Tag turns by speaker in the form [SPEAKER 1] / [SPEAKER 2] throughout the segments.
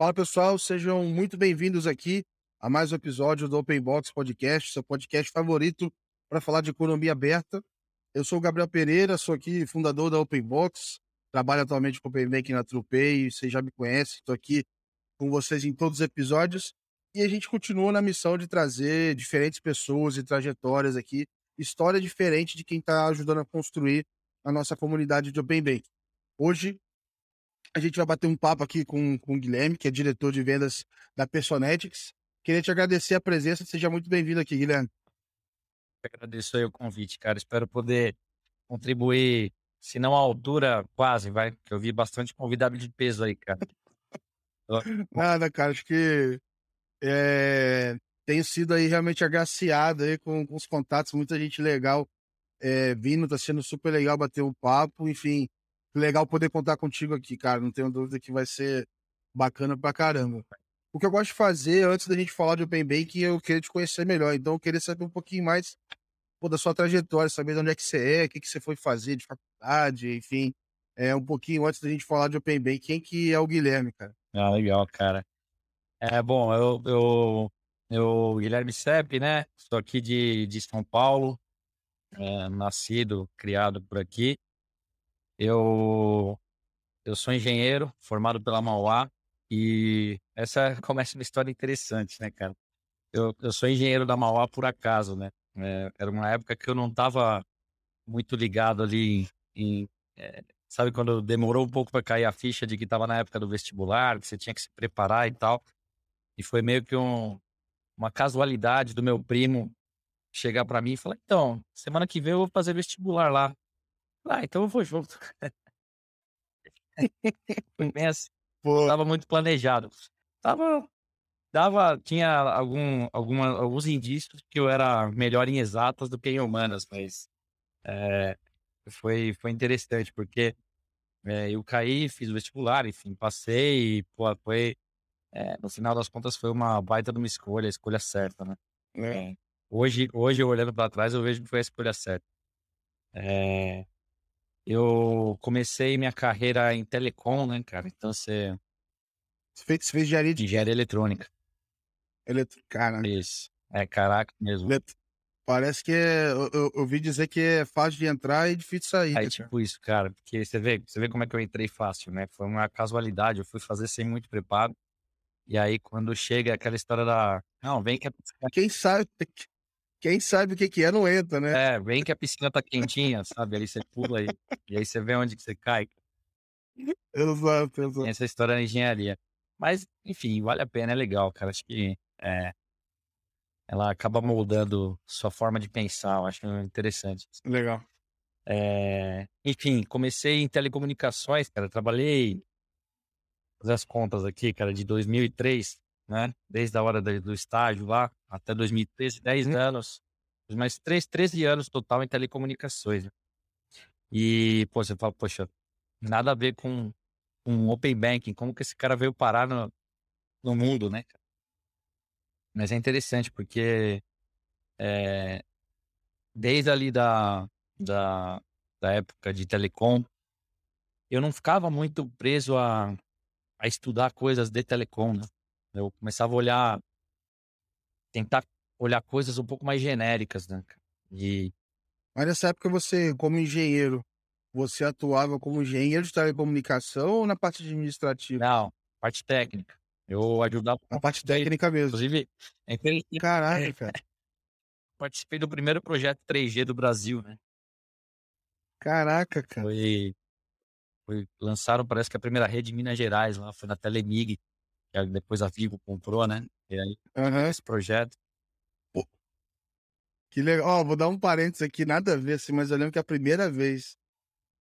[SPEAKER 1] Fala pessoal, sejam muito bem-vindos aqui a mais um episódio do Open Box Podcast, seu podcast favorito para falar de economia aberta. Eu sou o Gabriel Pereira, sou aqui fundador da Open Box, trabalho atualmente com o Open Banking na TruePay, vocês já me conhecem, estou aqui com vocês em todos os episódios e a gente continua na missão de trazer diferentes pessoas e trajetórias aqui, história diferente de quem está ajudando a construir a nossa comunidade de Open Banking. Hoje a gente vai bater um papo aqui com, com o Guilherme, que é diretor de vendas da Personetics. Queria te agradecer a presença, seja muito bem-vindo aqui, Guilherme.
[SPEAKER 2] Agradeço aí o convite, cara. Espero poder contribuir, se não à altura, quase, vai, que eu vi bastante convidado de peso aí, cara.
[SPEAKER 1] Nada, cara, acho que é, tenho sido aí realmente agraciado aí com, com os contatos, muita gente legal é, vindo, tá sendo super legal bater um papo, enfim, legal poder contar contigo aqui, cara. Não tenho dúvida que vai ser bacana pra caramba. O que eu gosto de fazer, antes da gente falar de Open Banking, eu queria te conhecer melhor. Então, eu queria saber um pouquinho mais pô, da sua trajetória, saber de onde é que você é, o que, que você foi fazer de faculdade, enfim. É, um pouquinho antes da gente falar de Open Banking. Quem que é o Guilherme, cara?
[SPEAKER 2] Ah, legal, cara. É, bom, eu, eu, eu Guilherme Sepp, né? Sou aqui de, de São Paulo, é, nascido, criado por aqui. Eu, eu sou engenheiro, formado pela Mauá, e essa começa uma história interessante, né, cara? Eu, eu sou engenheiro da Mauá por acaso, né? É, era uma época que eu não estava muito ligado ali em. É, sabe quando demorou um pouco para cair a ficha de que estava na época do vestibular, que você tinha que se preparar e tal. E foi meio que um, uma casualidade do meu primo chegar para mim e falar: então, semana que vem eu vou fazer vestibular lá. Ah, então eu vou junto. Foi bem assim. Pô. Tava muito planejado. Tava, dava, tinha algum, alguma, alguns indícios que eu era melhor em exatas do que em humanas, mas é, foi, foi interessante, porque é, eu caí, fiz o vestibular, enfim, passei, e, pô, foi, é, no final das contas foi uma baita de uma escolha, a escolha certa, né? É. Hoje, hoje, olhando para trás, eu vejo que foi a escolha certa. É, eu comecei minha carreira em telecom, né, cara? Então você.
[SPEAKER 1] Você fez, você fez engenharia de.
[SPEAKER 2] Engenharia eletrônica.
[SPEAKER 1] Eletro... Cara.
[SPEAKER 2] Isso. É, caraca mesmo. Elet...
[SPEAKER 1] Parece que é, eu, eu, ouvi dizer que é fácil de entrar e difícil de sair.
[SPEAKER 2] É tipo isso, cara. Porque você vê, você vê como é que eu entrei fácil, né? Foi uma casualidade. Eu fui fazer sem muito preparo. E aí, quando chega aquela história da. Não, vem que. A...
[SPEAKER 1] Quem sabe. Quem sabe o que, que é, não entra, né?
[SPEAKER 2] É, vem que a piscina tá quentinha, sabe? Aí você pula aí. E aí você vê onde que você cai.
[SPEAKER 1] Exato, exato.
[SPEAKER 2] Essa história da engenharia. Mas, enfim, vale a pena, é legal, cara. Acho que é, ela acaba moldando sua forma de pensar, eu acho interessante.
[SPEAKER 1] Legal.
[SPEAKER 2] É, enfim, comecei em telecomunicações, cara. Trabalhei, fazer as contas aqui, cara, de 2003 né? Desde a hora do, estágio lá até 2013, 10 uhum. anos, mais 3, 13 anos total em telecomunicações. Né? E, pô, você fala, poxa, nada a ver com, com Open Banking, como que esse cara veio parar no, no mundo, né? Mas é interessante porque é, desde ali da, da, da época de telecom, eu não ficava muito preso a, a estudar coisas de telecom, né? Eu começava a olhar, tentar olhar coisas um pouco mais genéricas, né? E...
[SPEAKER 1] Mas nessa época você, como engenheiro, você atuava como engenheiro de telecomunicação ou na parte administrativa?
[SPEAKER 2] Não, parte técnica. Eu ajudava.
[SPEAKER 1] Na parte técnica mesmo.
[SPEAKER 2] Inclusive,
[SPEAKER 1] Caraca, cara.
[SPEAKER 2] Participei do primeiro projeto 3G do Brasil, né?
[SPEAKER 1] Caraca, cara.
[SPEAKER 2] Foi, foi, lançaram, parece que a primeira rede em Minas Gerais lá, foi na Telemig que depois a Vivo comprou, né? E aí, uhum. esse projeto. Pô,
[SPEAKER 1] que legal. Ó, vou dar um parênteses aqui, nada a ver, assim, mas eu lembro que a primeira vez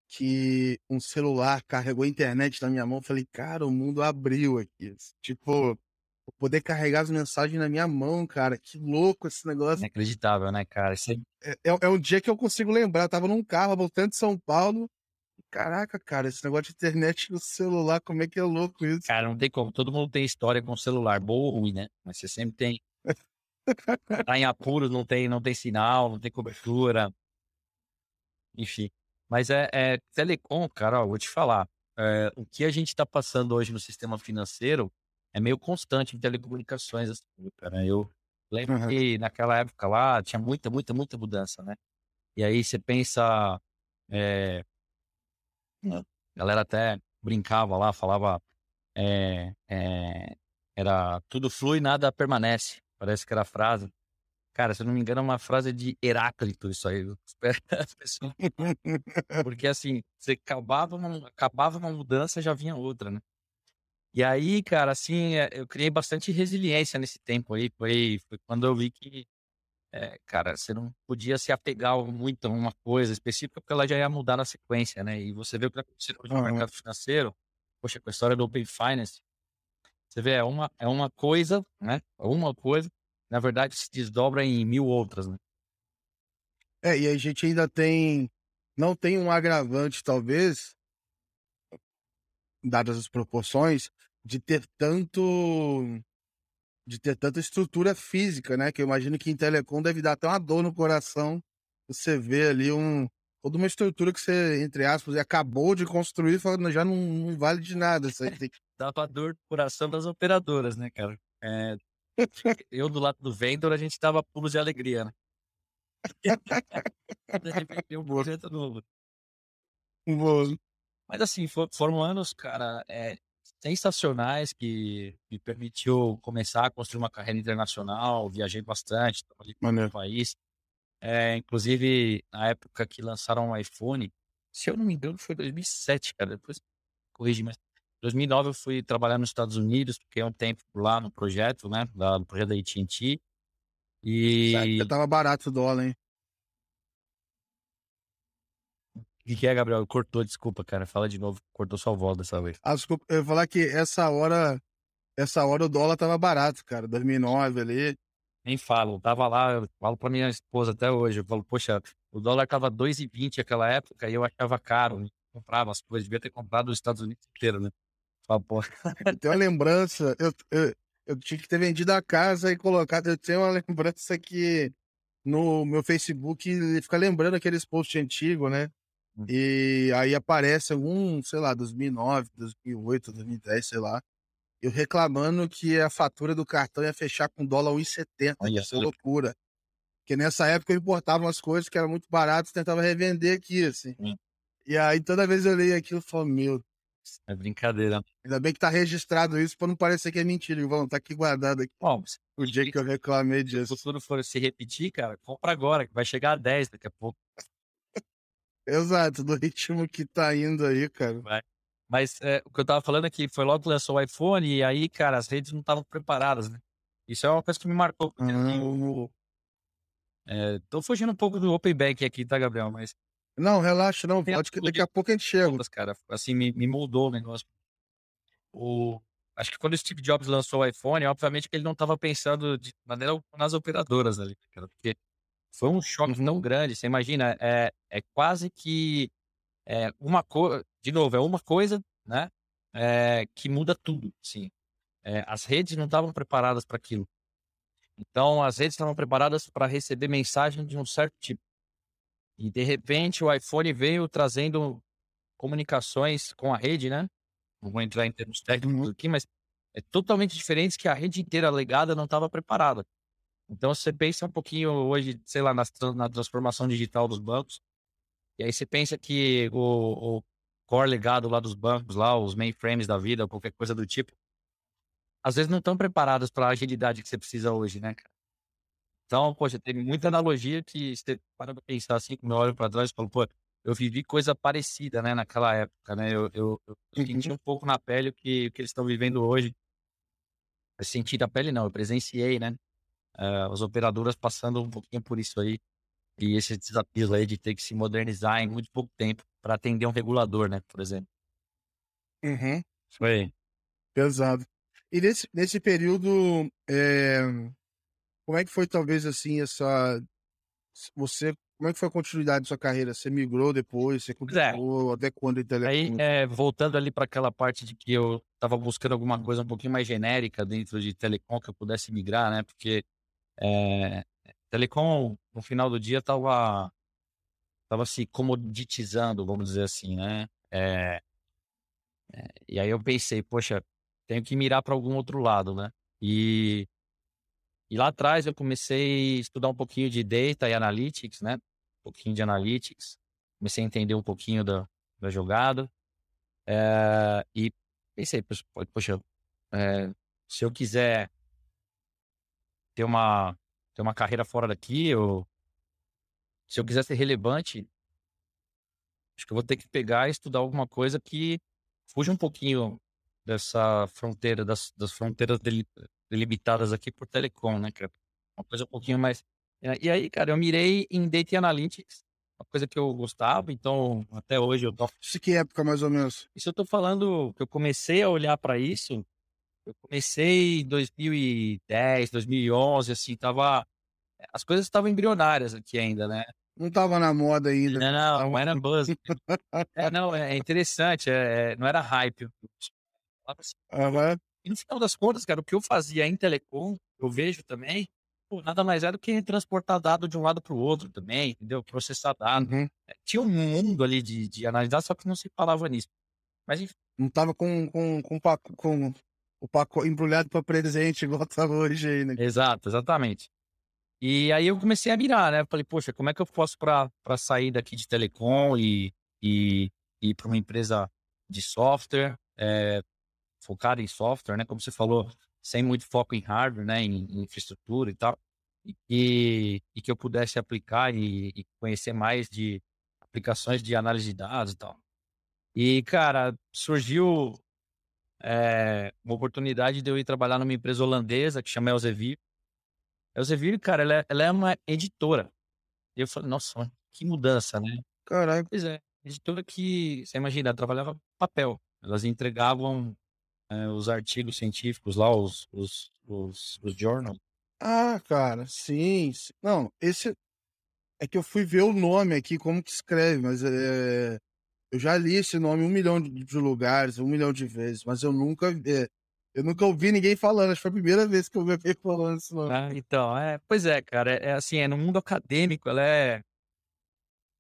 [SPEAKER 1] que um celular carregou a internet na minha mão, eu falei, cara, o mundo abriu aqui. Tipo, poder carregar as mensagens na minha mão, cara. Que louco esse negócio.
[SPEAKER 2] Inacreditável, né, cara?
[SPEAKER 1] É, é, é, um dia que eu consigo lembrar. Eu tava num carro voltando de São Paulo Caraca, cara, esse negócio de internet no celular, como é que é louco isso?
[SPEAKER 2] Cara, não tem como. Todo mundo tem história com celular, boa ou ruim, né? Mas você sempre tem. tá em apuros, não tem, não tem sinal, não tem cobertura. Enfim. Mas é, é telecom, cara, ó, vou te falar. É, o que a gente está passando hoje no sistema financeiro é meio constante em telecomunicações, assim, cara. Eu lembro
[SPEAKER 1] Aham.
[SPEAKER 2] que naquela época lá tinha muita, muita, muita mudança, né? E aí você pensa, a galera até brincava lá, falava, eh eh, era tudo flui, nada permanece. Parece que era a frase. Cara, se eu não me engano, é uma frase de Heráclito isso aí, porque assim, você acabava uma acabava uma mudança, já vinha outra, né? E aí, cara, assim, eh, eu criei bastante resiliência nesse tempo aí. Foi foi quando eu vi que, eh, cara, você não podia se apegar muito a uma coisa específica, porque ela já ia mudar na sequência, né? E você vê o que hoje no
[SPEAKER 1] Aham.
[SPEAKER 2] mercado financeiro, poxa, com a história do Open Finance, você vê, é uma é uma coisa, né, é uma coisa, na verdade se desdobra em 1000 outras, né?
[SPEAKER 1] É, e a gente ainda tem não tem um agravante, talvez dadas as proporções, de ter tanto de ter tanta estrutura física, né, que eu imagino que em telecom deve dar até uma dor no coração, você vê ali um toda uma estrutura que você, entre aspas, acabou de construir e fala: "Já não não vale de nada isso aí, tem que"
[SPEAKER 2] Dava dor no coração das operadoras, né, cara. Eh, eu do lado do vendor, a gente dava pulos de alegria, né? De repente tem um
[SPEAKER 1] Boa.
[SPEAKER 2] projeto novo.
[SPEAKER 1] Boa.
[SPEAKER 2] Mas assim, fo foram anos, cara, eh, sensacionais que me permitiu começar a construir uma carreira internacional, viajei bastante, trabalhei
[SPEAKER 1] Maneiro.
[SPEAKER 2] país. Eh, inclusive, na época que lançaram o iPhone, se eu não me engano foi 2007, cara, depois corrige, mas 2009 eu fui trabalhar nos Estados Unidos, fiquei um tempo lá no projeto, né, da do projeto da AT&T. E
[SPEAKER 1] estava barato o dólar, hein?
[SPEAKER 2] Que que é, Gabriel? Cortou, desculpa, cara. Fala de novo, cortou sua voz dessa vez.
[SPEAKER 1] Ah, desculpa, eu ia falar que essa hora essa hora o dólar estava barato, cara, 2009 ali.
[SPEAKER 2] Nem falo, estava lá, eu falo pra minha esposa até hoje, eu falo: "Poxa, o dólar estava 2,20 aquela época e eu achava caro, não comprava as coisas, devia ter comprado nos Estados Unidos inteiro, né".
[SPEAKER 1] Eu tenho uma lembrança, eu eu eu tinha que ter vendido a casa e colocado eu tenho uma lembrança que no meu Facebook ele fica lembrando aqueles post antigo, né. E aí aparece algum, sei lá, 2009, 2008, 2010, sei lá, eu reclamando que a fatura do cartão ia fechar com dólar 1,70,
[SPEAKER 2] Olha
[SPEAKER 1] isso é loucura. Porque nessa época eu importava umas coisas que eram muito baratas e tentava revender aqui, assim.
[SPEAKER 2] Sim.
[SPEAKER 1] E aí toda vez eu leio aquilo eu falo: "Meu"
[SPEAKER 2] É brincadeira.
[SPEAKER 1] ainda bem que tá registrado isso pra não parecer que é mentira, Ivão, tá aqui guardado aqui.
[SPEAKER 2] Bom,
[SPEAKER 1] O dia que eu reclamei
[SPEAKER 2] se o
[SPEAKER 1] disso.
[SPEAKER 2] futuro for se repetir, cara, compra agora que vai chegar a 10 daqui a pouco.
[SPEAKER 1] Exato, do ritmo que tá indo aí, cara.
[SPEAKER 2] Vai. Mas, eh, o que eu estava falando é que foi logo que lançou o iPhone e aí, cara, as redes não estavam preparadas, né. Isso é uma coisa que me marcou, porque
[SPEAKER 1] Hã.
[SPEAKER 2] Eh, tô fugindo um pouco do Open Banking aqui, tá, Gabriel, mas
[SPEAKER 1] Não, relaxa, não, pode que daqui a pouco a gente chega.
[SPEAKER 2] cara, assim, me me moldou o negócio. O acho que quando o Steve Jobs lançou o iPhone, obviamente que ele não estava pensando de maneira nas operadoras ali, cara, porque foi um choque tão
[SPEAKER 1] Uhum.
[SPEAKER 2] grande, você imagina, é é quase que, eh, uma co de novo, é uma coisa, né, eh, que muda tudo, assim. Eh, as redes não estavam preparadas pra aquilo. Então as redes estavam preparadas pra receber mensagem de um certo tipo. E de repente o iPhone veio trazendo comunicações com a rede, né, não vou entrar em termos técnicos
[SPEAKER 1] Uhum.
[SPEAKER 2] aqui, mas é totalmente diferentes que a rede inteira legada não estava preparada. Então você pensa um pouquinho hoje, sei lá, nas na transformação digital dos bancos, e aí você pensa que o o core legado lá dos bancos lá, os mainframes da vida, qualquer coisa do tipo às vezes não estão preparados pra agilidade que você precisa hoje, né, cara. Então, poxa, teve muita analogia que você para pra pensar, assim, quando eu olho pra trás e falo: "Pô, eu vivi coisa parecida, né, naquela época, né". Eu eu eu senti
[SPEAKER 1] Uhum.
[SPEAKER 2] um pouco na pele o que o que eles estão vivendo hoje. Eu senti na pele não, eu presenciei, né, eh, as operadoras passando um pouquinho por isso aí, e esses desafios aí de ter que se modernizar em muito pouco tempo pra atender um regulador, né, por exemplo.
[SPEAKER 1] Uhum.
[SPEAKER 2] Foi
[SPEAKER 1] Pesado. E nesse nesse período, eh, como é que foi talvez, assim, essa você como é que foi a continuidade da sua carreira? Você migrou depois, você
[SPEAKER 2] é.
[SPEAKER 1] continuou, até quando em
[SPEAKER 2] Aí,
[SPEAKER 1] telecom?
[SPEAKER 2] eh, voltando ali pra aquela parte de que eu estava buscando alguma coisa um pouquinho mais genérica dentro de telecom que eu pudesse migrar, né, porque, eh, telecom no final do dia estava estava se comoditizando, vamos dizer assim, né. Eh eh, e aí eu pensei: "Poxa, tenho que mirar para algum outro lado, né? E, e lá atrás eu comecei a estudar um pouquinho de data e analytics, né? Um pouquinho de analytics. Comecei a entender um pouquinho da, da jogada. É, e pensei, poxa, é, se eu quiser ter uma, ter uma carreira fora daqui, ou se eu quiser ser relevante, acho que eu vou ter que pegar e estudar alguma coisa que fuja um pouquinho dessa fronteira, das, das fronteiras delimitadas aqui por telecom, né, cara? Uma coisa um pouquinho mais. E aí, cara, eu mirei em Data Analytics, uma coisa que eu gostava, então até hoje eu tô.
[SPEAKER 1] Isso que época, mais ou menos?
[SPEAKER 2] Isso eu tô falando que eu comecei a olhar para isso eu comecei em 2010, 2011, assim, tava. As coisas estavam embrionárias aqui ainda, né?
[SPEAKER 1] Não tava na moda ainda.
[SPEAKER 2] Não, não, não era buzz. é, não, é interessante, é, não era hype.
[SPEAKER 1] Uhum.
[SPEAKER 2] E no final das contas, cara, o que eu fazia em telecom, eu vejo também, pô, nada mais é do que transportar dado de um lado para o outro também, entendeu? Processar dado. Uhum. É, tinha um mundo ali de, de analisar, só que não se falava nisso. Mas enfim.
[SPEAKER 1] Não tava com, com, com, com o pacote embrulhado para presente, igual tá hoje aí, né?
[SPEAKER 2] Exato, exatamente. E aí eu comecei a mirar, né? Falei, poxa, como é que eu posso para sair daqui de telecom e, e, e ir para uma empresa de software, é, focada em software, né? Como você falou, sem muito foco em hardware, né? Em, em infraestrutura e tal. E, e, que eu pudesse aplicar e, e conhecer mais de aplicações de análise de dados e tal. E, cara, surgiu é, uma oportunidade de eu ir trabalhar numa empresa holandesa que chama Elsevier. Elsevier, cara, ela é, ela é uma editora. E eu falei, nossa, que mudança, né?
[SPEAKER 1] Caralho.
[SPEAKER 2] Pois é, editora que, você imagina, trabalhava papel. Elas entregavam é, os artigos científicos lá, os, os, os, os journals.
[SPEAKER 1] Ah, cara, sim, sim. Não, esse é que eu fui ver o nome aqui, como que escreve, mas é, eu já li esse nome um milhão de lugares, um milhão de vezes, mas eu nunca é, eu nunca ouvi ninguém falando. Acho que foi a primeira vez que eu vi alguém falando esse nome.
[SPEAKER 2] Ah, então, é, pois é, cara, é, é, assim, é no mundo acadêmico, ela é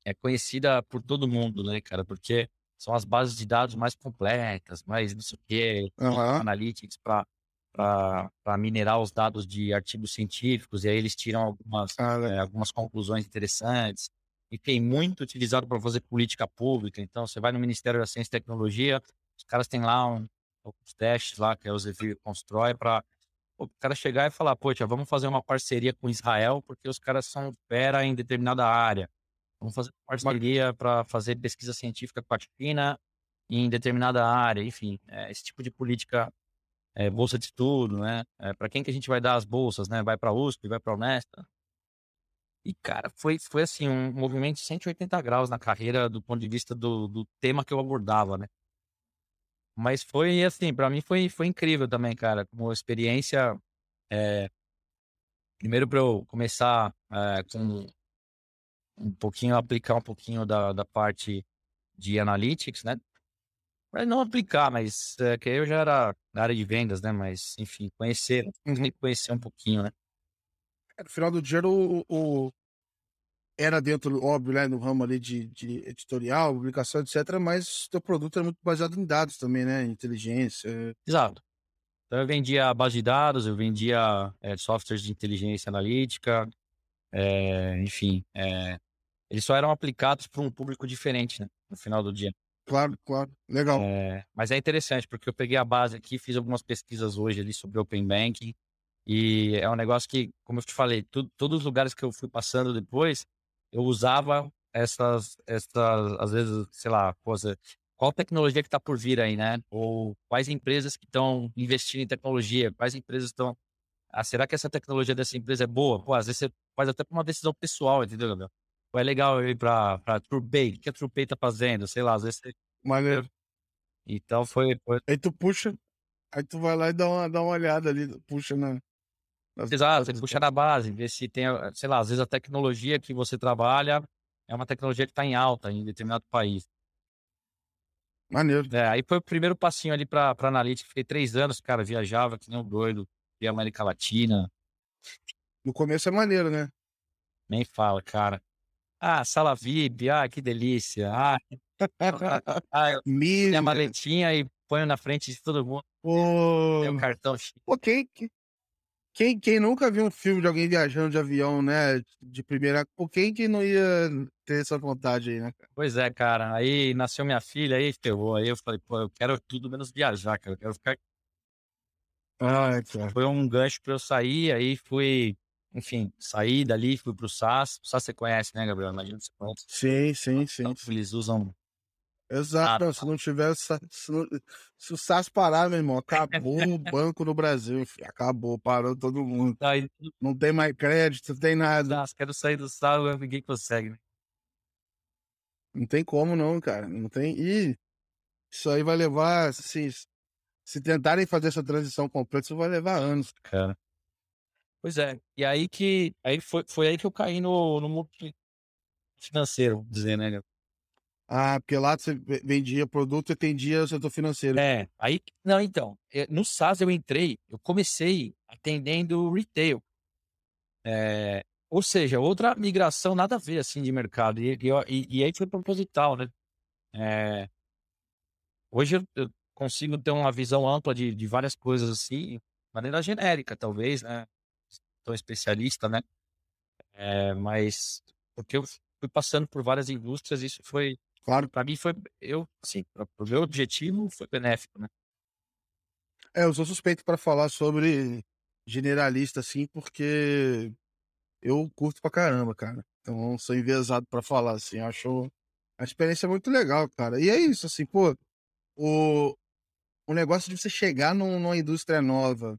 [SPEAKER 2] é conhecida por todo mundo, né, cara? Porque são as bases de dados mais completas, mais não sei o quê, uhum. analytics para para minerar os dados de artigos científicos, e aí eles tiram algumas, ah, é, algumas conclusões interessantes e tem muito utilizado para fazer política pública. Então, você vai no Ministério da Ciência e Tecnologia, os caras têm lá um, alguns testes lá que a Elsevier constrói para o cara chegar e falar, poxa, vamos fazer uma parceria com Israel porque os caras são fera em determinada área. Vamos fazer uma parceria para fazer pesquisa científica com a China em determinada área. Enfim, é, esse tipo de política, é, bolsa de estudo, né? É, para quem que a gente vai dar as bolsas, né? Vai para a USP, vai para a Unesta. E, cara, foi, foi assim, um movimento de 180 graus na carreira do ponto de vista do, do tema que eu abordava, né? Mas foi assim, para mim foi, foi incrível também, cara, como experiência. É, primeiro para eu começar é, com um pouquinho, aplicar um pouquinho da, da parte de analytics, né? Mas não aplicar, mas é, que eu já era na área de vendas, né? Mas, enfim, conhecer, uhum. conhecer um pouquinho, né?
[SPEAKER 1] No final do dia o, o, era dentro, óbvio, né, no ramo ali de, de editorial, publicação, etc., mas teu produto é muito baseado em dados também, né? Inteligência.
[SPEAKER 2] Exato. Então eu vendia base de dados, eu vendia é, softwares de inteligência analítica, é, enfim, é, eles só eram aplicados para um público diferente, né, no final do dia.
[SPEAKER 1] Claro, claro, legal.
[SPEAKER 2] mas é interessante, porque eu peguei a base aqui, fiz algumas pesquisas hoje ali sobre Open Banking, e é um negócio que, como eu te falei, tu, todos os lugares que eu fui passando depois, eu usava essas, essas às vezes, sei lá, coisa, qual tecnologia que está por vir aí, né? Ou quais empresas que estão investindo em tecnologia, quais empresas estão. Ah, será que essa tecnologia dessa empresa é boa? Pô, às vezes você faz até uma decisão pessoal, entendeu, Gabriel? Pô, é legal eu ir para TruePay, o que a TruePay tá fazendo? Sei lá, às vezes você.
[SPEAKER 1] Maneiro.
[SPEAKER 2] Então foi, foi.
[SPEAKER 1] Aí tu puxa, aí tu vai lá e dá uma, dá uma olhada ali, puxa na,
[SPEAKER 2] Exato, você puxa na base, ver se tem, sei lá, às vezes a tecnologia que você trabalha é uma tecnologia que está em alta em determinado país.
[SPEAKER 1] Maneiro.
[SPEAKER 2] É, aí foi o primeiro passinho ali para analítica. Fiquei três anos, cara, viajava que nem um doido, via América Latina.
[SPEAKER 1] No começo é maneiro, né?
[SPEAKER 2] Nem fala, cara. Ah, sala VIP, ah, que delícia. Ah, ah, minha maletinha e ponho na frente de todo mundo.
[SPEAKER 1] Pô,
[SPEAKER 2] o cartão.
[SPEAKER 1] pô quem, quem, quem nunca viu um filme de alguém viajando de avião, né? De primeira. Pô, quem que não ia ter essa vontade aí, né? cara?
[SPEAKER 2] Pois é, cara. Aí nasceu minha filha, aí ferrou. Aí eu falei, pô, eu quero tudo menos viajar, cara. Eu quero ficar.
[SPEAKER 1] Ah, cara.
[SPEAKER 2] Foi um gancho pra eu sair, aí fui, enfim, saí dali, fui pro SAS. O SAS você conhece, né, Gabriel? Imagina que você conhece.
[SPEAKER 1] Sim, sim, sim.
[SPEAKER 2] Eles usam.
[SPEAKER 1] Exato.
[SPEAKER 2] Ah,
[SPEAKER 1] Não, se não tiver. sa- Se, não- se o SAS parar, meu irmão, acabou o banco no Brasil. filho. Acabou, parou todo mundo.
[SPEAKER 2] Aí,
[SPEAKER 1] Não tem mais crédito, não tem nada.
[SPEAKER 2] SAS, quero sair do SAS, ninguém consegue, né?
[SPEAKER 1] Não tem como, não, cara. Não tem. E isso aí vai levar, assim, se tentarem fazer essa transição completa, isso vai levar anos.
[SPEAKER 2] cara. Pois é. E aí que. Aí foi, foi aí que eu caí no, no mundo financeiro, dizer, né?
[SPEAKER 1] Ah, porque lá você ve- vendia produto e atendia o setor financeiro.
[SPEAKER 2] É, aí. Não, então. eh, No SAS eu entrei, eu comecei atendendo retail. É, ou seja, outra migração nada a ver, assim, de mercado. E, e, e- aí foi proposital, né? É, hoje eu, eu consigo ter uma visão ampla de, de várias coisas, assim, de maneira genérica, talvez, né? Sou especialista, né? É, mas porque eu fui passando por várias indústrias, isso foi,
[SPEAKER 1] Claro.
[SPEAKER 2] para mim foi, eu, assim, para o meu objetivo foi benéfico, né?
[SPEAKER 1] É, eu sou suspeito para falar sobre generalista, assim, porque eu curto pra caramba, cara. Então, sou enviesado para falar, assim. Acho a experiência muito legal, cara. E é isso, assim, pô. O, o negócio de você chegar num- numa indústria nova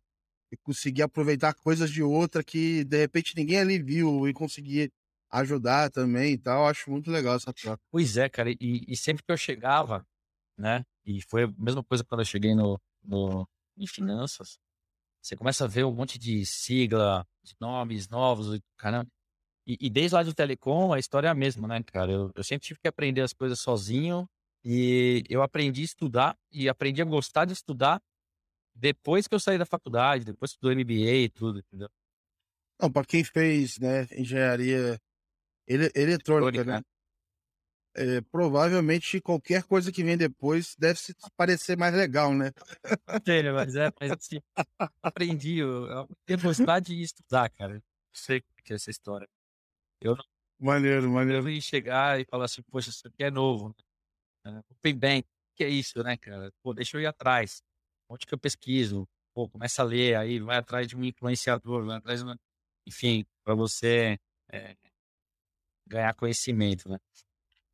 [SPEAKER 1] e conseguir aproveitar coisas de outra que, de repente, ninguém ali viu e conseguir ajudar também e tal, eu acho muito legal essa troca.
[SPEAKER 2] Pois é, cara, e, e sempre que eu chegava, né? E foi a mesma coisa quando eu cheguei no, no em finanças. Você começa a ver um monte de sigla, de nomes novos, caramba. E, e desde lá do telecom, a história é a mesma, né, cara? Eu, eu sempre tive que aprender as coisas sozinho e eu aprendi a estudar e aprendi a gostar de estudar depois que eu saí da faculdade, depois do MBA e tudo, entendeu?
[SPEAKER 1] Não, para quem fez, né, engenharia ele- eletrônica, né? É, provavelmente qualquer coisa que vem depois deve se parecer mais legal, né?
[SPEAKER 2] Sério, mas é, mas assim, aprendi, eu, eu aprendi a gostar de estudar, cara. Eu sei o que é essa história. Eu não
[SPEAKER 1] Maneiro, maneiro.
[SPEAKER 2] eu chegar e falar assim, poxa, isso aqui é novo. Né? Open Bank, o que é isso, né, cara? Pô, deixa eu ir atrás. Onde que eu pesquiso? Pô, começa a ler, aí vai atrás de um influenciador, vai atrás de uma... Enfim, para você é, ganhar conhecimento, né?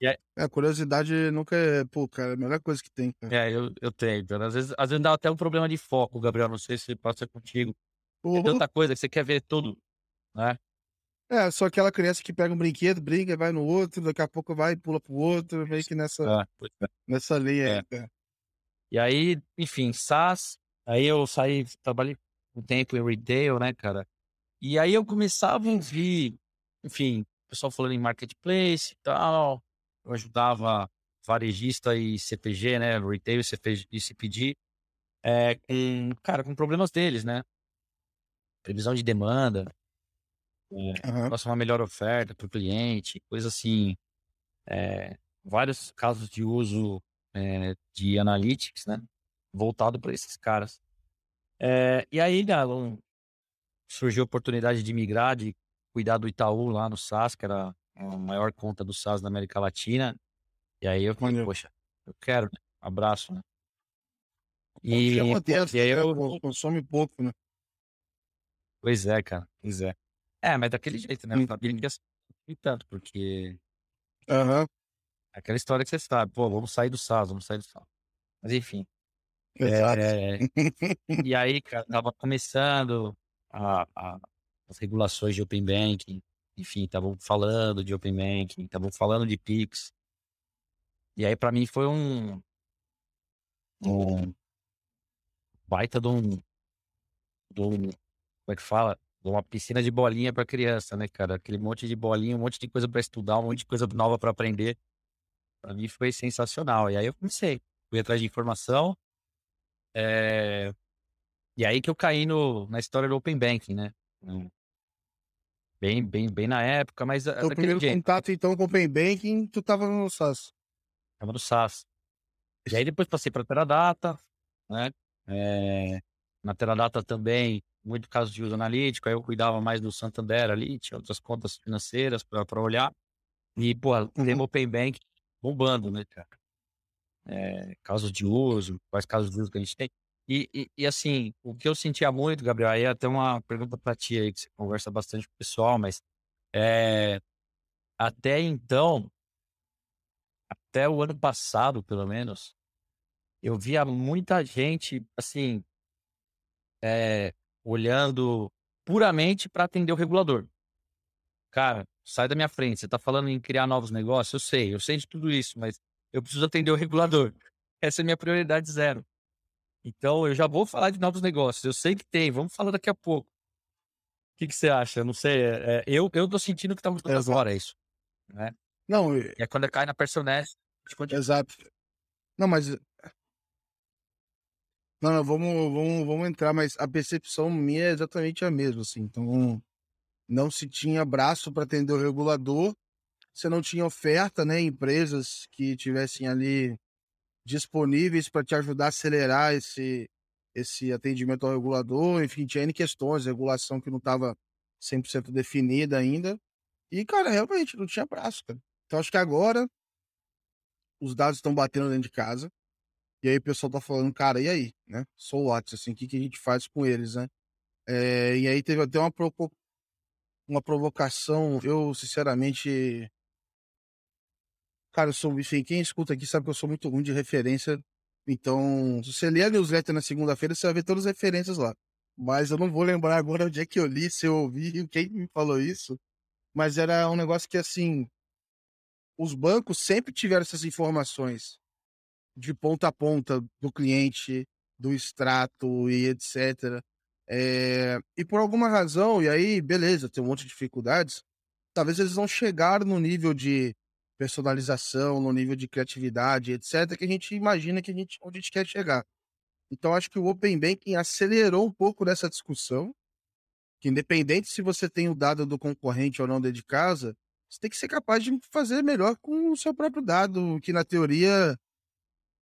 [SPEAKER 1] É, a curiosidade nunca é, pô, cara, a melhor coisa que tem. cara.
[SPEAKER 2] É, eu, eu tenho, cara. Às vezes, às vezes dá até um problema de foco, Gabriel, não sei se passa contigo. É
[SPEAKER 1] Pô,
[SPEAKER 2] tanta coisa que você quer ver tudo, né?
[SPEAKER 1] É, só aquela criança que pega um brinquedo, brinca, vai no outro, daqui a pouco vai e pula pro outro, meio que nessa,
[SPEAKER 2] Ah, é.
[SPEAKER 1] nessa linha
[SPEAKER 2] É.
[SPEAKER 1] aí, cara.
[SPEAKER 2] E aí, enfim, SaaS, aí eu saí, trabalhei um tempo em retail, né, cara? E aí eu começava a ouvir, enfim, pessoal falando em marketplace e tal. Eu ajudava varejista e CPG, né? Retail e CPG, e CPG, é, com, cara, com problemas deles, né? Previsão de demanda,
[SPEAKER 1] Aham.
[SPEAKER 2] nossa, uma melhor oferta para o cliente, coisa assim. é, vários casos de uso é, de analytics, né? Voltado para esses caras. É, e aí, Galo, surgiu a oportunidade de migrar, de cuidar do Itaú lá no SAS, que era a maior conta do SAS da América Latina. E aí eu falei, poxa, eu quero, né? Abraço, né? E,
[SPEAKER 1] acontece,
[SPEAKER 2] e aí
[SPEAKER 1] né,
[SPEAKER 2] eu,
[SPEAKER 1] consome pouco, né?
[SPEAKER 2] Pois é, cara, pois é. É, mas daquele jeito, né?
[SPEAKER 1] Hum.
[SPEAKER 2] Eu sabia que ia ser tanto, porque
[SPEAKER 1] Aham,
[SPEAKER 2] Aquela história que você sabe, pô, vamos sair do SAS, vamos sair do SAS. Mas enfim.
[SPEAKER 1] exato.
[SPEAKER 2] é, e aí, cara, tava começando a- a- as regulações de Open Banking, enfim, estavam falando de Open Banking, estavam falando de Pix. E aí, pra mim, foi um, um baita de um, de um, como é que fala? De uma piscina de bolinha pra criança, né, cara? Aquele monte de bolinha, um monte de coisa pra estudar, um monte de coisa nova pra aprender. Pra mim foi sensacional. E aí eu comecei, fui atrás de informação. é, E aí que eu caí no, na história do Open Banking, né? Bem, bem, bem na época, mas a-
[SPEAKER 1] Teu
[SPEAKER 2] daquele
[SPEAKER 1] primeiro
[SPEAKER 2] jeito.
[SPEAKER 1] contato, então, com o Open Banking, tu tava no SAS.
[SPEAKER 2] Tava no SAS. E aí depois passei para Teradata, né? É, na Teradata também, muito caso de uso analítico, aí eu cuidava mais do Santander ali, tinha outras contas financeiras para olhar. E, pô, tem o Open Bank bombando, né, cara? É, casos de uso, quais casos de uso que a gente tem. E, e, e, assim, o que eu sentia muito, Gabriel, aí é até uma pergunta para ti aí, que você conversa bastante com o pessoal, mas é, até então, até o ano passado, pelo menos, eu via muita gente, assim, é, olhando puramente para atender o regulador. Cara, sai da minha frente, você está falando em criar novos negócios? Eu sei, eu sei de tudo isso, mas eu preciso atender o regulador. Essa é a minha prioridade zero. Então, eu já vou falar de novos negócios. Eu sei que tem, vamos falar daqui a pouco. O que, que você acha? Não sei. É, é, eu, eu tô sentindo que tá muito agora isso. Né?
[SPEAKER 1] Não,
[SPEAKER 2] e é quando cai na personagem.
[SPEAKER 1] Exato. Não, mas. Não, não, vamos, vamos, vamos entrar, mas a percepção minha é exatamente a mesma, assim. Então, não se tinha braço para atender o regulador, você não tinha oferta, né? Empresas que tivessem ali disponíveis para te ajudar a acelerar esse, esse atendimento ao regulador. Enfim, tinha N questões, regulação que não estava 100% definida ainda. E, cara, realmente não tinha braço, cara. Então, acho que agora os dados estão batendo dentro de casa. E aí o pessoal tá falando, cara, e aí, né? Sou Watts, assim, o que, que a gente faz com eles, né? É, e aí teve até uma, provo uma provocação, eu, sinceramente... Cara, eu sou, enfim, quem escuta aqui sabe que eu sou muito ruim de referência. Então, se você ler a newsletter na segunda-feira, você vai ver todas as referências lá. Mas eu não vou lembrar agora onde é que eu li, se eu ouvi, quem me falou isso. Mas era um negócio que, assim, os bancos sempre tiveram essas informações de ponta a ponta do cliente, do extrato e etc. É, e por alguma razão, e aí, beleza, tem um monte de dificuldades, talvez eles não chegaram no nível de personalização, no nível de criatividade, etc., que a gente imagina que a gente, onde a gente quer chegar. Então, acho que o Open Banking acelerou um pouco dessa discussão, que independente se você tem o dado do concorrente ou não dentro de casa, você tem que ser capaz de fazer melhor com o seu próprio dado, que na teoria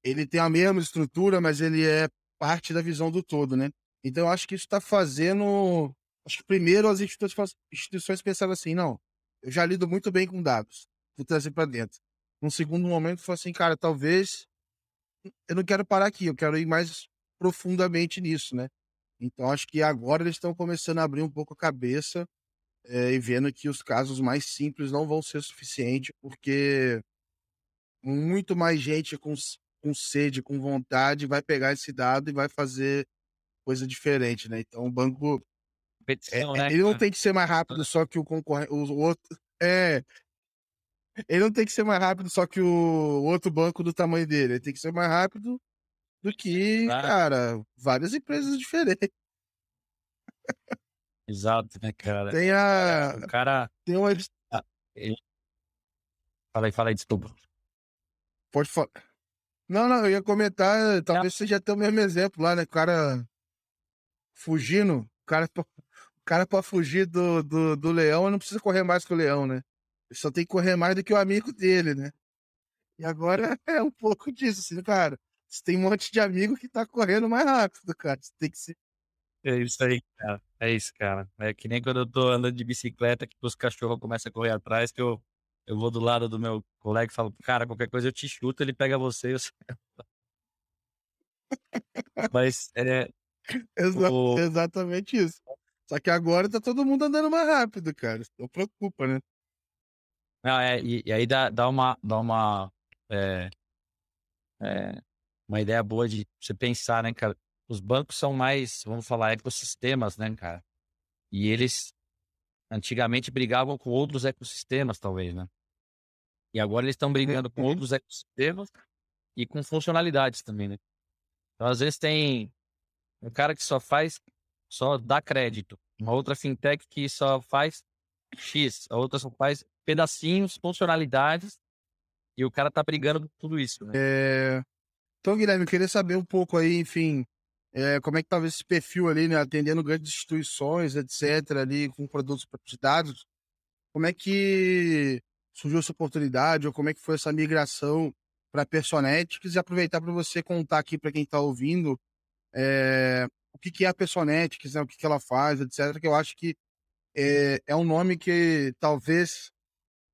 [SPEAKER 1] ele tem a mesma estrutura, mas ele é parte da visão do todo, né? Então acho que isso está fazendo. Acho que primeiro as instituições, instituições pensaram assim: não, eu já lido muito bem com dados, vou trazer para dentro. Num segundo momento, foi assim, cara, talvez eu não quero parar aqui, eu quero ir mais profundamente nisso, né? Então acho que agora eles estão começando a abrir um pouco a cabeça é, e vendo que os casos mais simples não vão ser suficiente, porque muito mais gente com, com sede, com vontade, vai pegar esse dado e vai fazer coisa diferente, né? Então o banco. É, né? Ele não tem que ser mais rápido só que o concorrente. O outro. É. Ele não tem que ser mais rápido só que o outro banco do tamanho dele. Ele tem que ser mais rápido do que, claro. cara, várias empresas diferentes.
[SPEAKER 2] Exato, né, cara?
[SPEAKER 1] Tem a.
[SPEAKER 2] O cara.
[SPEAKER 1] Tem uma.
[SPEAKER 2] Ah, ele... Fala aí, fala aí, desculpa.
[SPEAKER 1] Pode falar. Não, não, eu ia comentar, talvez seja até o mesmo exemplo lá, né? O cara fugindo, o cara, o cara pra fugir do, do, do leão não precisa correr mais que o leão, né? Só tem que correr mais do que o amigo dele, né? E agora é um pouco disso, assim, cara. Você tem um monte de amigo que tá correndo mais rápido, cara. Você tem que se
[SPEAKER 2] é isso aí, cara. É isso, cara. É que nem quando eu tô andando de bicicleta, que os cachorros começam a correr atrás, que eu, eu vou do lado do meu colega e falo, cara, qualquer coisa eu te chuto, ele pega você e você... Mas é.
[SPEAKER 1] Exa o... Exatamente isso. Só que agora tá todo mundo andando mais rápido, cara. Não preocupa, né?
[SPEAKER 2] Não, é, e, e aí dá, dá uma. Dá uma é, é, uma ideia boa de você pensar, né, cara? os bancos são mais, vamos falar, ecossistemas, né, cara? E eles antigamente brigavam com outros ecossistemas, talvez, né? E agora eles estão brigando com uhum. outros ecossistemas e com funcionalidades também, né? Então, às vezes tem um cara que só faz, só dá crédito, uma outra fintech que só faz X, a outra só faz pedacinhos, funcionalidades, e o cara tá brigando com tudo isso, né?
[SPEAKER 1] É... Então, Guilherme, eu queria saber um pouco aí, enfim, é, como é que estava esse perfil ali, né, atendendo grandes instituições, etc., ali com produtos de dados, como é que surgiu essa oportunidade, ou como é que foi essa migração para Personetics e aproveitar para você contar aqui para quem está ouvindo é, o que, que é a Personetics, né, o que, que ela faz, etc. Que eu acho que é, é um nome que talvez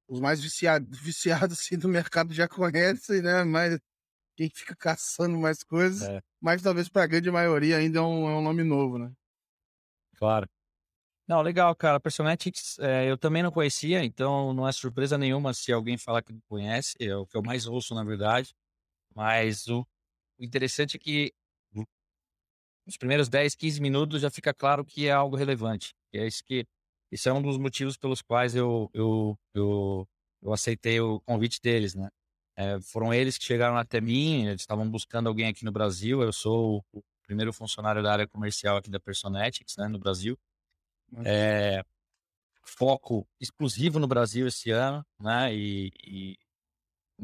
[SPEAKER 1] os mais viciados, viciados assim, do mercado já conhecem, né? Mas quem fica caçando mais coisas, é. mas talvez para a grande maioria ainda é um, é um, nome novo, né?
[SPEAKER 2] Claro. Não, legal, cara. Personetics é, eu também não conhecia, então não é surpresa nenhuma se alguém falar que não conhece, é o que eu mais ouço, na verdade. Mas o, o interessante é que nos primeiros 10, 15 minutos já fica claro que é algo relevante. É isso que isso é um dos motivos pelos quais eu, eu, eu, eu aceitei o convite deles, né? É, foram eles que chegaram até mim, eles estavam buscando alguém aqui no Brasil. Eu sou o primeiro funcionário da área comercial aqui da Personetics, né, no Brasil. É, foco exclusivo no Brasil esse ano, né? E, e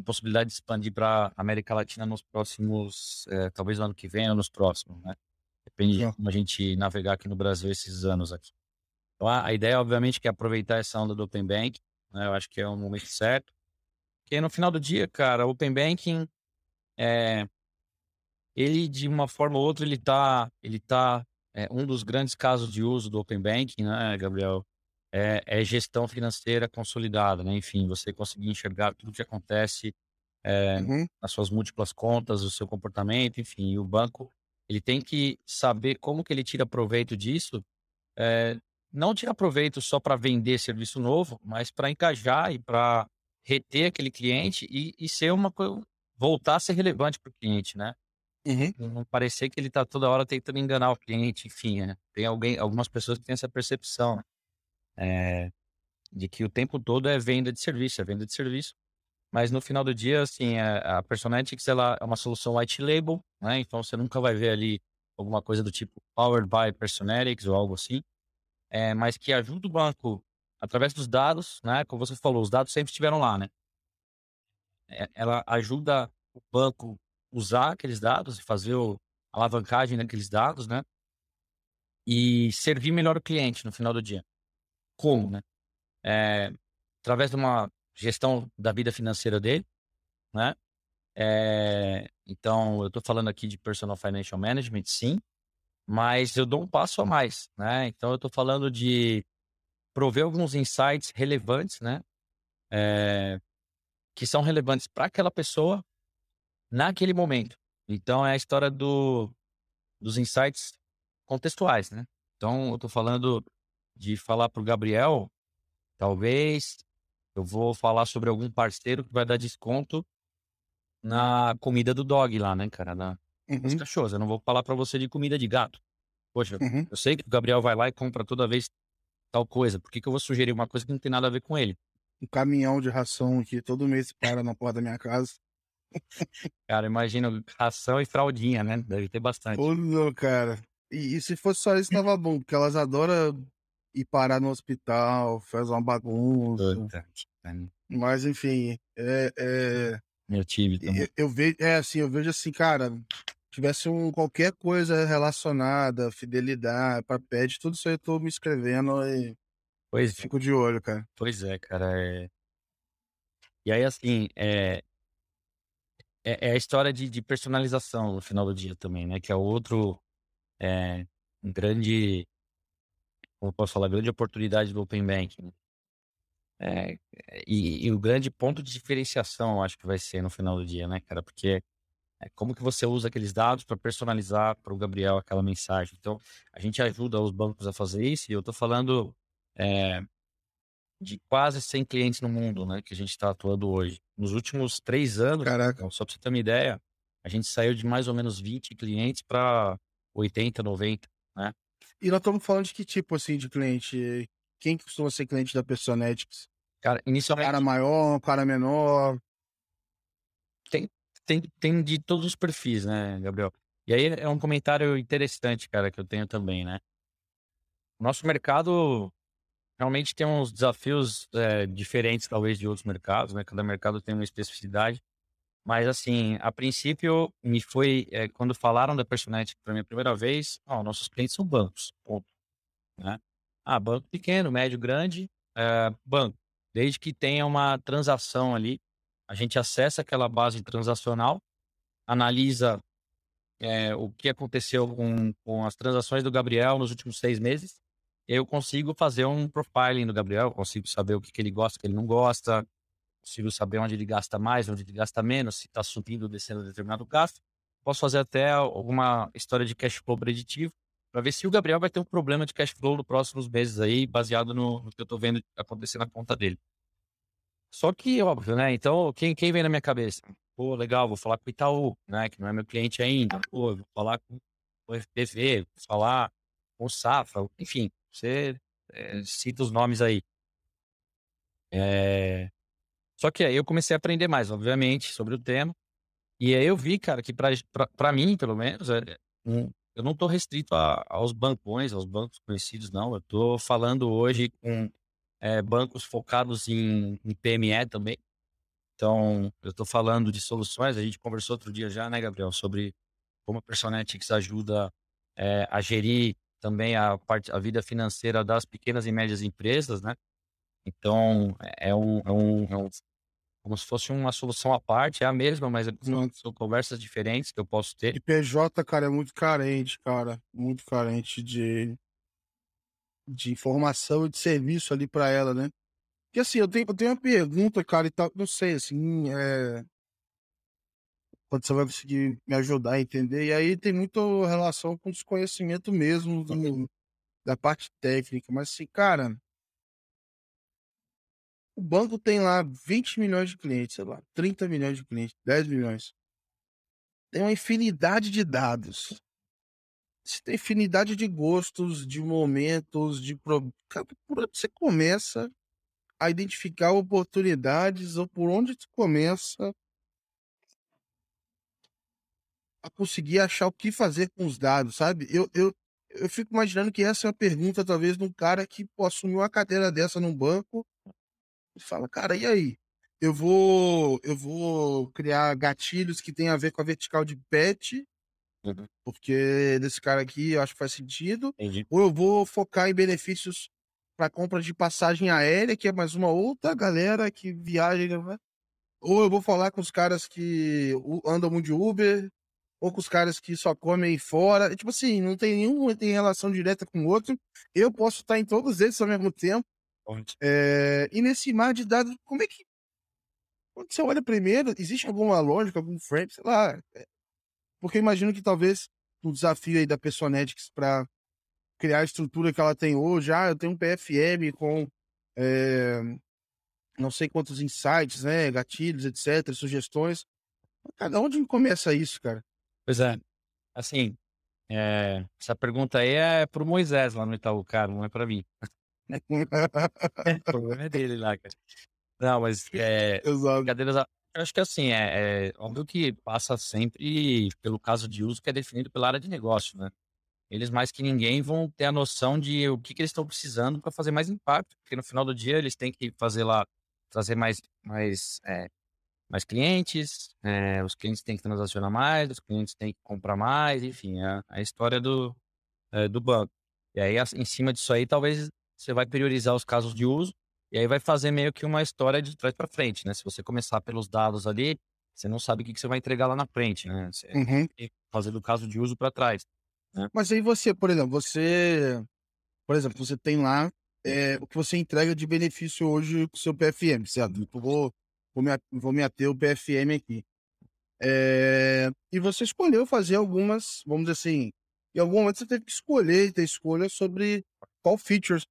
[SPEAKER 2] possibilidade de expandir para América Latina nos próximos, é, talvez no ano que vem ou nos próximos, né? Depende de como a gente navegar aqui no Brasil esses anos aqui. Então, a, ideia, obviamente, que é aproveitar essa onda do Open Banking, né? Eu acho que é o momento certo. Porque no final do dia, cara, o Open Banking, é, ele, de uma forma ou outra, ele tá, ele tá, é, um dos grandes casos de uso do Open Banking, né, Gabriel, é, é gestão financeira consolidada, né? Enfim, você conseguir enxergar tudo o que acontece é, uhum. nas suas múltiplas contas, o seu comportamento, enfim, o banco ele tem que saber como que ele tira proveito disso é, não tirar proveito só para vender serviço novo, mas para encajar e para reter aquele cliente e, e, ser uma voltar a ser relevante para o cliente, né? Uhum. Não parecer que ele está toda hora tentando enganar o cliente, enfim, né? tem alguém, algumas pessoas que têm essa percepção é, de que o tempo todo é venda de serviço, é venda de serviço. Mas no final do dia, assim, a, é, a Personetics ela é uma solução white label, né? Então você nunca vai ver ali alguma coisa do tipo Powered by Personetics ou algo assim é, mas que ajuda o banco através dos dados, né? Como você falou, os dados sempre estiveram lá, né? É, ela ajuda o banco usar aqueles dados e fazer o, a alavancagem daqueles dados, né? E servir melhor o cliente no final do dia. Como, né? É, através de uma gestão da vida financeira dele, né? É, então, eu estou falando aqui de Personal Financial Management, sim, mas eu dou um passo a mais, né? Então eu estou falando de prover alguns insights relevantes, né? É, que são relevantes para aquela pessoa naquele momento. Então é a história do, dos insights contextuais, né? Então eu estou falando de falar para o Gabriel, talvez eu vou falar sobre algum parceiro que vai dar desconto na comida do dog lá, né, cara? Na, uhum. os cachorros. Eu não vou falar para você de comida de gato. Poxa, uhum. eu sei que o Gabriel vai lá e compra toda vez tal coisa. Por que, que eu vou sugerir uma coisa que não tem nada a ver com ele?
[SPEAKER 1] Um caminhão de ração que todo mês para na porta da minha casa.
[SPEAKER 2] Cara, imagina ração e fraldinha, né? Deve ter bastante.
[SPEAKER 1] Ô, não, cara. E, e, se fosse só isso, tava bom, porque elas adoram ir parar no hospital, faz uma bagunça. Puta. Mas, enfim, é, é,
[SPEAKER 2] meu time também.
[SPEAKER 1] Eu, eu, vejo, é assim, eu vejo assim, cara, tivesse um, qualquer coisa relacionada, fidelidade, papéis, tudo isso aí eu tô me inscrevendo e
[SPEAKER 2] pois
[SPEAKER 1] é. fico de olho, cara.
[SPEAKER 2] Pois é, cara. É... E aí, assim, é, é, é a história de, de, personalização no final do dia também, né? Que é outro é, um grande, como posso falar, grande oportunidade do Open Banking. É, e, e, o grande ponto de diferenciação, acho que vai ser no final do dia, né, cara? Porque é como que você usa aqueles dados para personalizar para o Gabriel aquela mensagem. Então, a gente ajuda os bancos a fazer isso, e eu estou falando é, de quase 100 clientes no mundo, né, que a gente está atuando hoje. Nos últimos três anos, Caraca. só para você ter uma ideia, a gente saiu de mais ou menos 20 clientes para 80, 90, né?
[SPEAKER 1] E nós estamos falando de que tipo, assim, de cliente? Quem costuma ser cliente da Personetics?
[SPEAKER 2] Cara, inicialmente...
[SPEAKER 1] Cara maior, cara menor?
[SPEAKER 2] Tem, tem, tem de todos os perfis, né, Gabriel? E aí é um comentário interessante, cara, que eu tenho também, né? Nosso mercado realmente tem uns desafios é, diferentes, talvez, de outros mercados, né? Cada mercado tem uma especificidade. Mas, assim, a princípio, me foi... É, quando falaram da Personet para mim a primeira vez, ó, nossos clientes são bancos, ponto. Né? Ah, banco pequeno, médio, grande, é, banco. Desde que tenha uma transação ali a gente acessa aquela base transacional, analisa é, o que aconteceu com, com as transações do Gabriel nos últimos seis meses, eu consigo fazer um profiling do Gabriel, consigo saber o que, que ele gosta, o que ele não gosta, consigo saber onde ele gasta mais, onde ele gasta menos, se está subindo ou descendo determinado gasto. Posso fazer até alguma história de cash flow preditivo para ver se o Gabriel vai ter um problema de cash flow nos próximos meses aí, baseado no, no que eu estou vendo acontecer na conta dele. Só que, óbvio, né? Então, quem, quem vem na minha cabeça? Pô, legal, vou falar com o Itaú, né? Que não é meu cliente ainda. Pô, vou falar com o FPV, vou falar com o Safra, enfim, você é, cita os nomes aí. É... Só que aí eu comecei a aprender mais, obviamente, sobre o tema. E aí eu vi, cara, que para mim, pelo menos, é, um, eu não estou restrito a, aos bancões, aos bancos conhecidos, não. Eu estou falando hoje com é, bancos focados em, em, PME também. Então, eu estou falando de soluções. A gente conversou outro dia já, né, Gabriel, sobre como a Personetics ajuda é, a gerir também a parte, a vida financeira das pequenas e médias empresas, né? Então, é um, é um, é um como se fosse uma solução à parte, é a mesma, mas são, são, conversas diferentes que eu posso ter.
[SPEAKER 1] E PJ, cara, é muito carente, cara, muito carente de, de informação e de serviço ali para ela, né? Porque assim, eu tenho, eu tenho uma pergunta, cara, e tal, não sei, assim, é... quando você vai conseguir me ajudar a entender, e aí tem muita relação com desconhecimento mesmo do, da parte técnica, mas assim, cara, o banco tem lá 20 milhões de clientes, sei lá, 30 milhões de clientes, 10 milhões. Tem uma infinidade de dados. Você tem infinidade de gostos, de momentos, de você começa a identificar oportunidades ou por onde você começa a conseguir achar o que fazer com os dados, sabe? Eu, eu, eu fico imaginando que essa é uma pergunta, talvez, de um cara que pô, assumiu uma cadeira dessa num banco e fala, cara, e aí? Eu vou, eu vou criar gatilhos que tem a ver com a vertical de pet, uhum. porque desse cara aqui eu acho que faz sentido.
[SPEAKER 2] Entendi.
[SPEAKER 1] Ou eu vou focar em benefícios para compra de passagem aérea, que é mais uma outra galera que viaja. Né? Ou eu vou falar com os caras que andam muito de Uber, ou com os caras que só comem fora. Tipo assim, não tem nenhum tem relação direta com o outro. Eu posso estar em todos eles ao mesmo tempo. É, e nesse mar de dados, como é que. Quando você olha primeiro, existe alguma lógica, algum frame, sei lá. Porque imagino que talvez o desafio aí da Personetics para criar a estrutura que ela tem hoje, ah, eu tenho um PFM com é, não sei quantos insights, né, gatilhos, etc, sugestões. Cada onde começa isso, cara?
[SPEAKER 2] Pois é, assim, é, essa pergunta aí é pro Moisés lá no Itaú, cara, não é para mim. o problema é dele lá, cara. Não, mas é, brincadeiras. Eu acho que assim, é, é, óbvio que passa sempre pelo caso de uso que é definido pela área de negócio, né? Eles mais que ninguém vão ter a noção de o que, que eles estão precisando para fazer mais impacto, porque no final do dia eles têm que fazer lá, trazer mais, mais, é, mais clientes, é, os clientes têm que transacionar mais, os clientes têm que comprar mais, enfim, é a história do, é, do banco. E aí, em cima disso aí, talvez você vai priorizar os casos de uso e aí vai fazer meio que uma história de trás para frente, né? Se você começar pelos dados ali, você não sabe o que, que você vai entregar lá na frente, né? Você
[SPEAKER 1] uhum.
[SPEAKER 2] fazer do caso de uso para trás. Né?
[SPEAKER 1] Mas aí você, por exemplo, você, por exemplo, você tem lá é, o que você entrega de benefício hoje com o seu PFM, certo? Eu vou, vou, me, vou me ater o PFM aqui. É, e você escolheu fazer algumas, vamos dizer assim, em algum momento você teve que escolher, ter escolha sobre qual features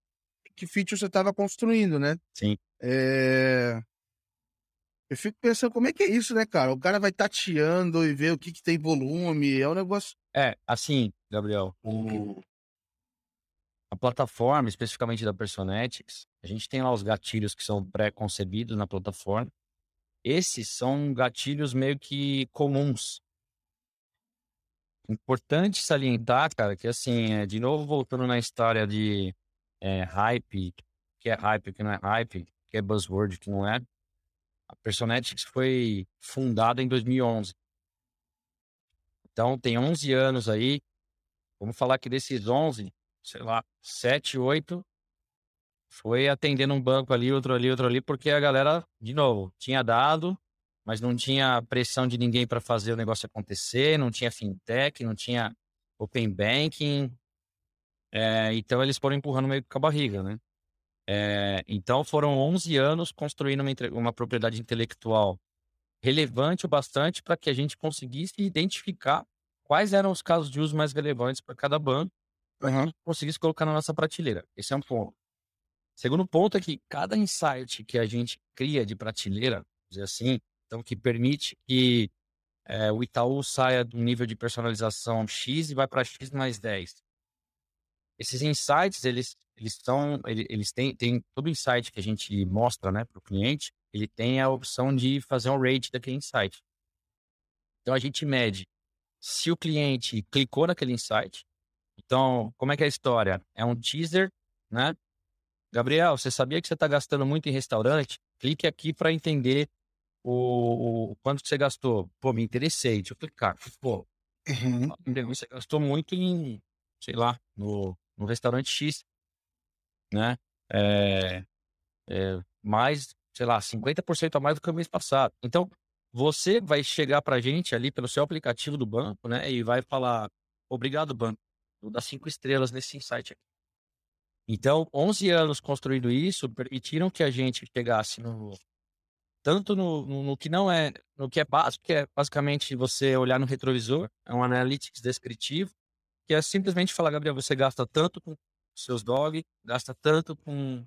[SPEAKER 1] que feature você estava construindo, né?
[SPEAKER 2] Sim.
[SPEAKER 1] É... Eu fico pensando como é que é isso, né, cara? O cara vai tateando e ver o que, que tem volume, é um negócio.
[SPEAKER 2] É, assim, Gabriel, o... a plataforma, especificamente da Personetics, a gente tem lá os gatilhos que são pré-concebidos na plataforma. Esses são gatilhos meio que comuns. Importante salientar, cara, que assim, é, de novo voltando na história de é, hype, que é hype, que não é hype, que é buzzword, que não é. A Personetics foi fundada em 2011. Então, tem 11 anos aí. Vamos falar que desses 11, sei lá, 7, 8 foi atendendo um banco ali, outro ali, outro ali, porque a galera, de novo, tinha dado, mas não tinha pressão de ninguém para fazer o negócio acontecer, não tinha fintech, não tinha open banking. É, então eles foram empurrando meio com a barriga, né? É, então foram 11 anos construindo uma, uma propriedade intelectual relevante o bastante para que a gente conseguisse identificar quais eram os casos de uso mais relevantes para cada banco, para uhum. que a gente conseguisse colocar na nossa prateleira. Esse é um ponto. Segundo ponto é que cada insight que a gente cria de prateleira, dizer assim, então que permite que é, o Itaú saia do nível de personalização X e vai para X mais 10. Esses insights, eles, eles são, eles, têm, têm todo insight que a gente mostra né, para o cliente, ele tem a opção de fazer um rate daquele insight. Então a gente mede se o cliente clicou naquele insight. Então, como é que é a história? É um teaser, né? Gabriel, você sabia que você está gastando muito em restaurante? Clique aqui para entender o, o, quanto você gastou. Pô, me interessei. Deixa eu clicar. Pô, uhum. você gastou muito em, sei lá, no, no restaurante X, né? É, é, mais, sei lá, 50% a mais do que o mês passado. Então, você vai chegar para a gente ali pelo seu aplicativo do banco, né? E vai falar, obrigado, banco, vou dar cinco estrelas nesse insight aqui. Então, 11 anos construindo isso permitiram que a gente chegasse no tanto no, no, no, que não é, no que é básico, que é basicamente você olhar no retrovisor, é um analytics descritivo, que é simplesmente falar, Gabriel, você gasta tanto com seus dog, gasta tanto com,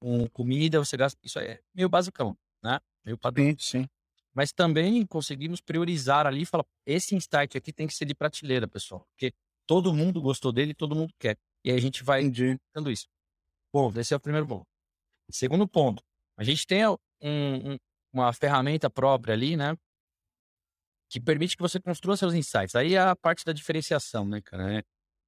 [SPEAKER 2] com comida, você gasta, isso é meio basicão, né? Meio
[SPEAKER 1] padrão. Sim, sim.
[SPEAKER 2] Mas também conseguimos priorizar ali e falar, esse insight aqui tem que ser de prateleira, pessoal, porque todo mundo gostou dele, todo mundo quer. E aí a gente vai dando isso. Bom, esse é o primeiro ponto. Segundo ponto, a gente tem um, um, uma ferramenta própria ali, né? Que permite que você construa seus insights. Aí é a parte da diferenciação, né, cara? É,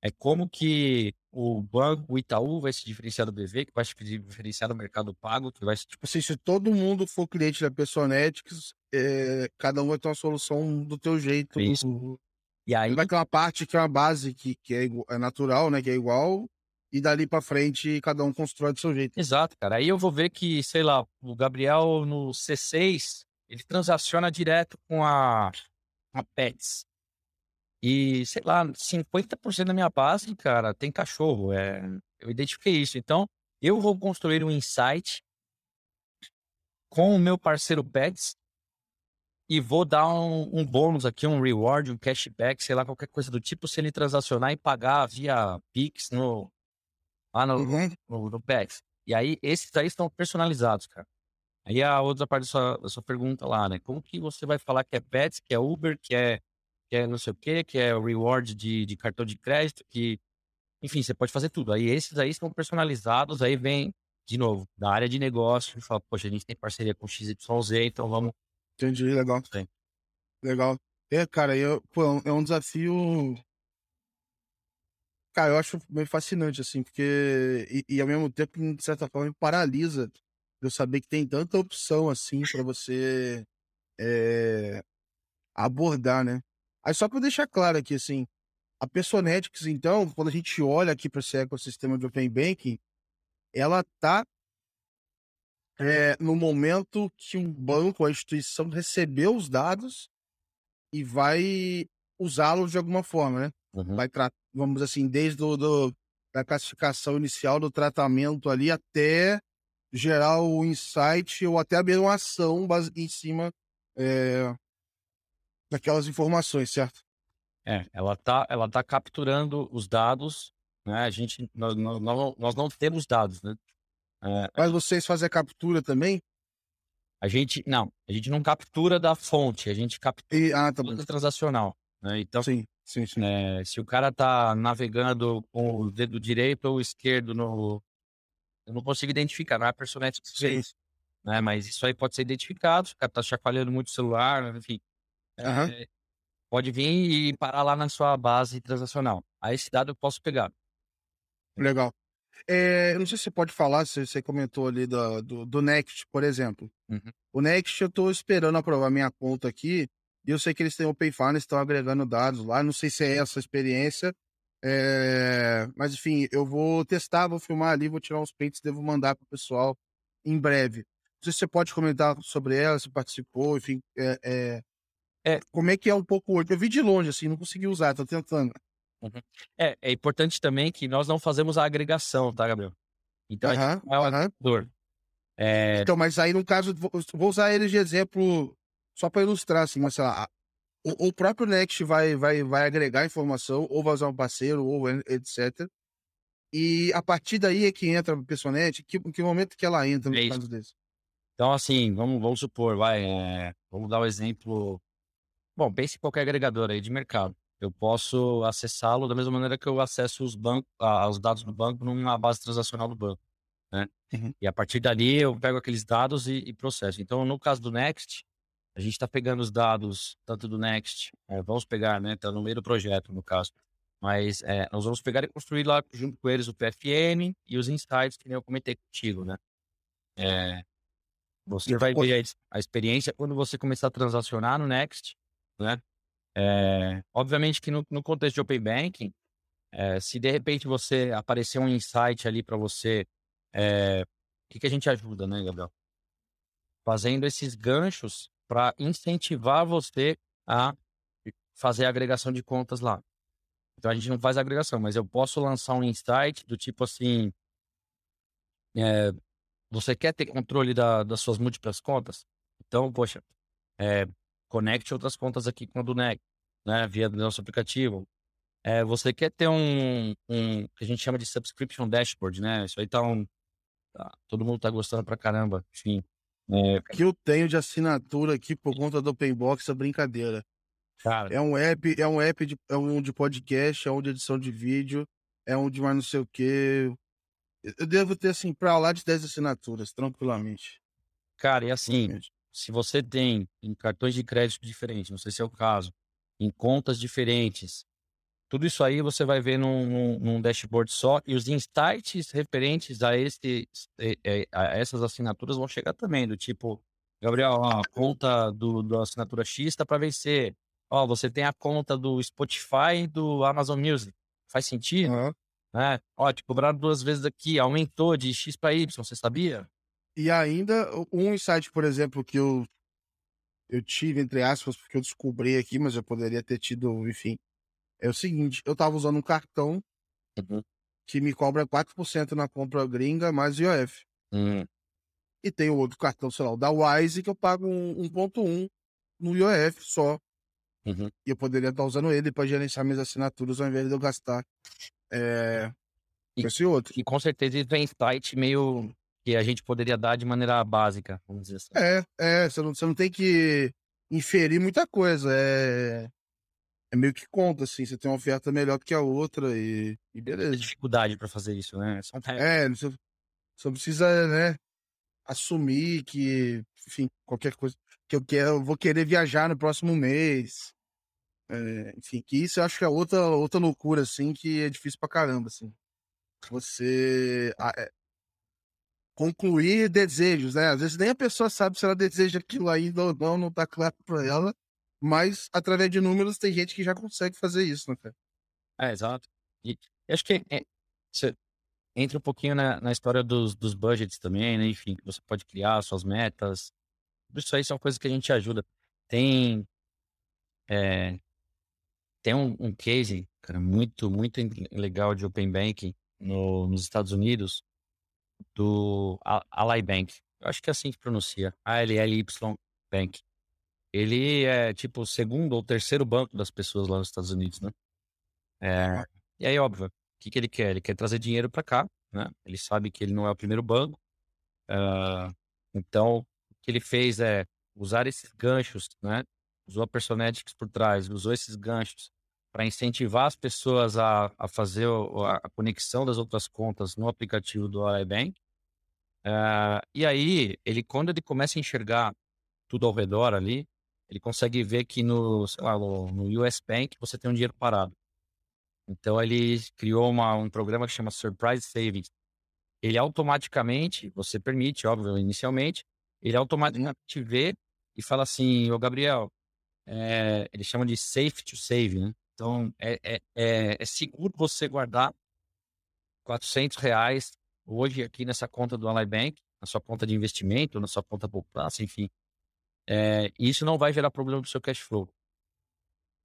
[SPEAKER 2] é como que o banco, o Itaú vai se diferenciar do BV, que vai se diferenciar do mercado pago, que vai se...
[SPEAKER 1] Tipo assim, se todo mundo for cliente da Personetics, é, cada um vai ter uma solução do teu jeito.
[SPEAKER 2] Isso. E aí
[SPEAKER 1] vai ter uma parte que é uma base que, que é, é natural, né? Que é igual. E dali para frente cada um constrói do seu jeito.
[SPEAKER 2] Exato, cara. Aí eu vou ver que, sei lá, o Gabriel no C6, ele transaciona direto com a, a Pets. E, sei lá, 50% da minha base, cara, tem cachorro. É, eu identifiquei isso. Então, eu vou construir um insight com o meu parceiro Pets e vou dar um, um, bônus aqui, um reward, um cashback, sei lá, qualquer coisa do tipo, se ele transacionar e pagar via Pix no, lá no, uhum. no, no PEX. E aí, esses aí estão personalizados, cara. Aí a outra parte da sua, da sua pergunta lá, né? Como que você vai falar que é Pets, que é Uber, que é, que é não sei o quê, que é reward de, de cartão de crédito, que... Enfim, você pode fazer tudo. Aí esses aí estão personalizados, aí vem, de novo, da área de negócio, e fala, poxa, a gente tem parceria com XYZ, então vamos
[SPEAKER 1] Entendi, legal.
[SPEAKER 2] Sim.
[SPEAKER 1] Legal. É, cara, eu, pô, é um é desafio. Cara, eu acho meio fascinante, assim, porque. E, e ao mesmo tempo, de certa forma, me paralisa eu saber que tem tanta opção, assim, para você é, abordar, né? Aí, só para deixar claro aqui, assim, a Personetics, então, quando a gente olha aqui para esse ecossistema de Open Banking, ela tá é, no momento que um banco, a instituição recebeu os dados e vai usá-los de alguma forma, né? Uhum. Vai vamos assim, desde do, do, da classificação inicial do tratamento ali até gerar o insight ou até abrir uma ação em cima é, daquelas informações, certo?
[SPEAKER 2] É, ela tá, ela tá capturando os dados, né? A gente, nós, nós, nós não temos dados, né?
[SPEAKER 1] É, Mas vocês fazem a captura também?
[SPEAKER 2] A gente não, a gente não captura da fonte, a gente captura e, ah, tá da transacional. Né? Então,
[SPEAKER 1] sim, sim, sim.
[SPEAKER 2] É, se o cara tá navegando com o dedo direito ou esquerdo no, eu não consigo identificar, não é personagem né? Mas isso aí pode ser identificado. Se o cara tá chacoalhando muito o celular, enfim, uhum. é, pode vir e parar lá na sua base transacional. Aí esse dado eu posso pegar.
[SPEAKER 1] Legal. É, eu não sei se você pode falar, se você comentou ali do, do, do Next, por exemplo. Uhum. O Next eu estou esperando aprovar minha conta aqui, e eu sei que eles têm o Payfine, estão agregando dados lá. Não sei se é essa a experiência, é, mas enfim, eu vou testar, vou filmar ali, vou tirar uns prints, devo mandar para o pessoal em breve. sei se você pode comentar sobre ela, se participou, enfim. É, é, é, como é que é um pouco hoje? Eu vi de longe, assim, não consegui usar, tô tentando.
[SPEAKER 2] Uhum. É, é importante também que nós não fazemos a agregação, tá, Gabriel? Então, uhum, é o agregador.
[SPEAKER 1] É... Então, mas aí no caso, vou usar eles de exemplo só para ilustrar, assim, mas sei lá, o, o, próprio Next vai, vai, vai agregar informação, ou vai usar um parceiro, ou etc. E a partir daí é que entra a Personete, que, que momento que ela entra no é caso desse?
[SPEAKER 2] Então, assim, vamos, vamos supor, vai, é, vamos dar o um exemplo. Bom, pense em qualquer agregador aí de mercado. Eu posso acessá-lo da mesma maneira que eu acesso os, bancos, os dados do banco numa base transacional do banco. Né? Uhum. E a partir dali eu pego aqueles dados e, e, processo. Então, no caso do Next, a gente está pegando os dados tanto do Next, é, vamos pegar, né? Está no meio do projeto, no caso. Mas é, nós vamos pegar e construir lá junto com eles o PFN e os insights que nem eu comentei contigo, né? É, você vai ver a, experiência quando você começar a transacionar no Next, né? É, obviamente que no, no, contexto de Open Banking, é, se de repente você aparecer um insight ali para você é, o que, que a gente ajuda, né, Gabriel? Fazendo esses ganchos para incentivar você a fazer a agregação de contas lá. Então a gente não faz agregação, mas eu posso lançar um insight do tipo assim: é, você quer ter controle da, das suas múltiplas contas? Então, poxa, é, conecte outras contas aqui com a do NEC, né, via do nosso aplicativo. É, você quer ter um, um que a gente chama de subscription dashboard, né? Isso aí tá um, Tá, todo mundo tá gostando pra caramba. Enfim.
[SPEAKER 1] É... O que eu tenho de assinatura aqui por conta do Openbox é brincadeira. Cara. É um app, é um app de, é um de podcast, é um de edição de vídeo, é um de mais não sei o quê. Eu devo ter, assim, pra lá de 10 assinaturas, tranquilamente.
[SPEAKER 2] Cara, e assim, se você tem em cartões de crédito diferentes, não sei se é o caso, em contas diferentes, tudo isso aí você vai ver num, num, num dashboard só e os insights referentes a, esse, a essas assinaturas vão chegar também, do tipo, Gabriel, ó, a conta do, da assinatura X está para vencer. Ó, você tem a conta do Spotify e do Amazon Music. Faz sentido? Uhum. Né? Ó, te cobraram duas vezes aqui, aumentou de X para Y, você sabia?
[SPEAKER 1] E ainda, um insight, por exemplo, que eu, eu tive, entre aspas, porque eu descobri aqui, mas eu poderia ter tido, enfim, é o seguinte, eu tava usando um cartão uhum. que me cobra 4% na compra gringa mais IOF. Uhum. E tem outro cartão, sei lá, o da Wise, que eu pago 1.1 no IOF só. Uhum. E eu poderia estar usando ele para gerenciar minhas assinaturas ao invés de eu gastar é, e, esse outro.
[SPEAKER 2] E com certeza ele tem site meio que a gente poderia dar de maneira básica, vamos dizer assim.
[SPEAKER 1] É, é, você não, você não tem que inferir muita coisa. É, é meio que conta, assim, você tem uma oferta melhor do que a outra e, e beleza.
[SPEAKER 2] dificuldade para fazer isso, né?
[SPEAKER 1] Só... É, você só precisa, né, assumir que, enfim, qualquer coisa que eu quero, eu vou querer viajar no próximo mês. É, enfim, que isso eu acho que é outra, outra loucura, assim, que é difícil pra caramba, assim. Você é, concluir desejos, né? Às vezes nem a pessoa sabe se ela deseja aquilo ainda ou não, não tá claro pra ela mas através de números tem gente que já consegue fazer isso, né, cara?
[SPEAKER 2] É, exato. E acho que é, entra um pouquinho na, na história dos, dos budgets também, né? Enfim, você pode criar suas metas. Isso aí são coisas que a gente ajuda. Tem. É, tem um, um case, cara, muito, muito legal de Open Banking no, nos Estados Unidos, do Ally Bank. Eu acho que é assim que pronuncia. A-L-L-Y Bank ele é tipo o segundo ou terceiro banco das pessoas lá nos Estados Unidos, né? É, e aí, óbvio, o que, que ele quer? Ele quer trazer dinheiro para cá, né? Ele sabe que ele não é o primeiro banco. Uh, então, o que ele fez é usar esses ganchos, né? Usou a Personetics por trás, usou esses ganchos para incentivar as pessoas a, a fazer a, a, conexão das outras contas no aplicativo do iBank. Uh, e aí, ele quando ele começa a enxergar tudo ao redor ali, ele consegue ver que no, lá, no US Bank você tem um dinheiro parado. Então ele criou uma, um programa que chama Surprise Savings. Ele automaticamente, você permite, óbvio, inicialmente, ele automaticamente vê e fala assim, ô Gabriel, é, eles chamam de safe to save, né? Então é, é, é, é seguro você guardar 400 reais hoje aqui nessa conta do Ally Bank na sua conta de investimento, na sua conta poupança, enfim. É, isso não vai gerar problema para o seu cash flow.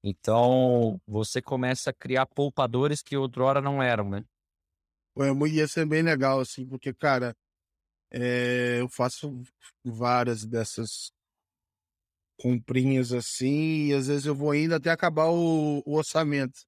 [SPEAKER 2] Então, você começa a criar poupadores que outrora não eram, né?
[SPEAKER 1] Pô, ia ser bem legal, assim, porque, cara, é, eu faço várias dessas comprinhas assim, e às vezes eu vou indo até acabar o, o orçamento.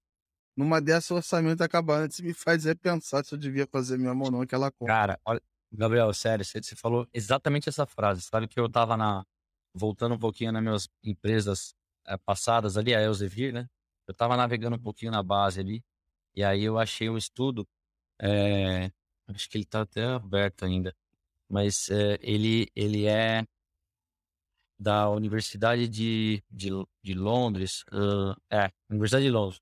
[SPEAKER 1] Numa dessas, o orçamento acabar antes me faz repensar se eu devia fazer mesmo ou não aquela compra.
[SPEAKER 2] Cara, olha, Gabriel, sério, você, você falou exatamente essa frase. Sabe que eu tava na. Voltando um pouquinho nas minhas empresas é, passadas ali, a Elsevier, né? Eu tava navegando um pouquinho na base ali, e aí eu achei um estudo. É, acho que ele tá até aberto ainda, mas é, ele, ele é da Universidade de, de, de Londres. Uh, é, Universidade de Londres.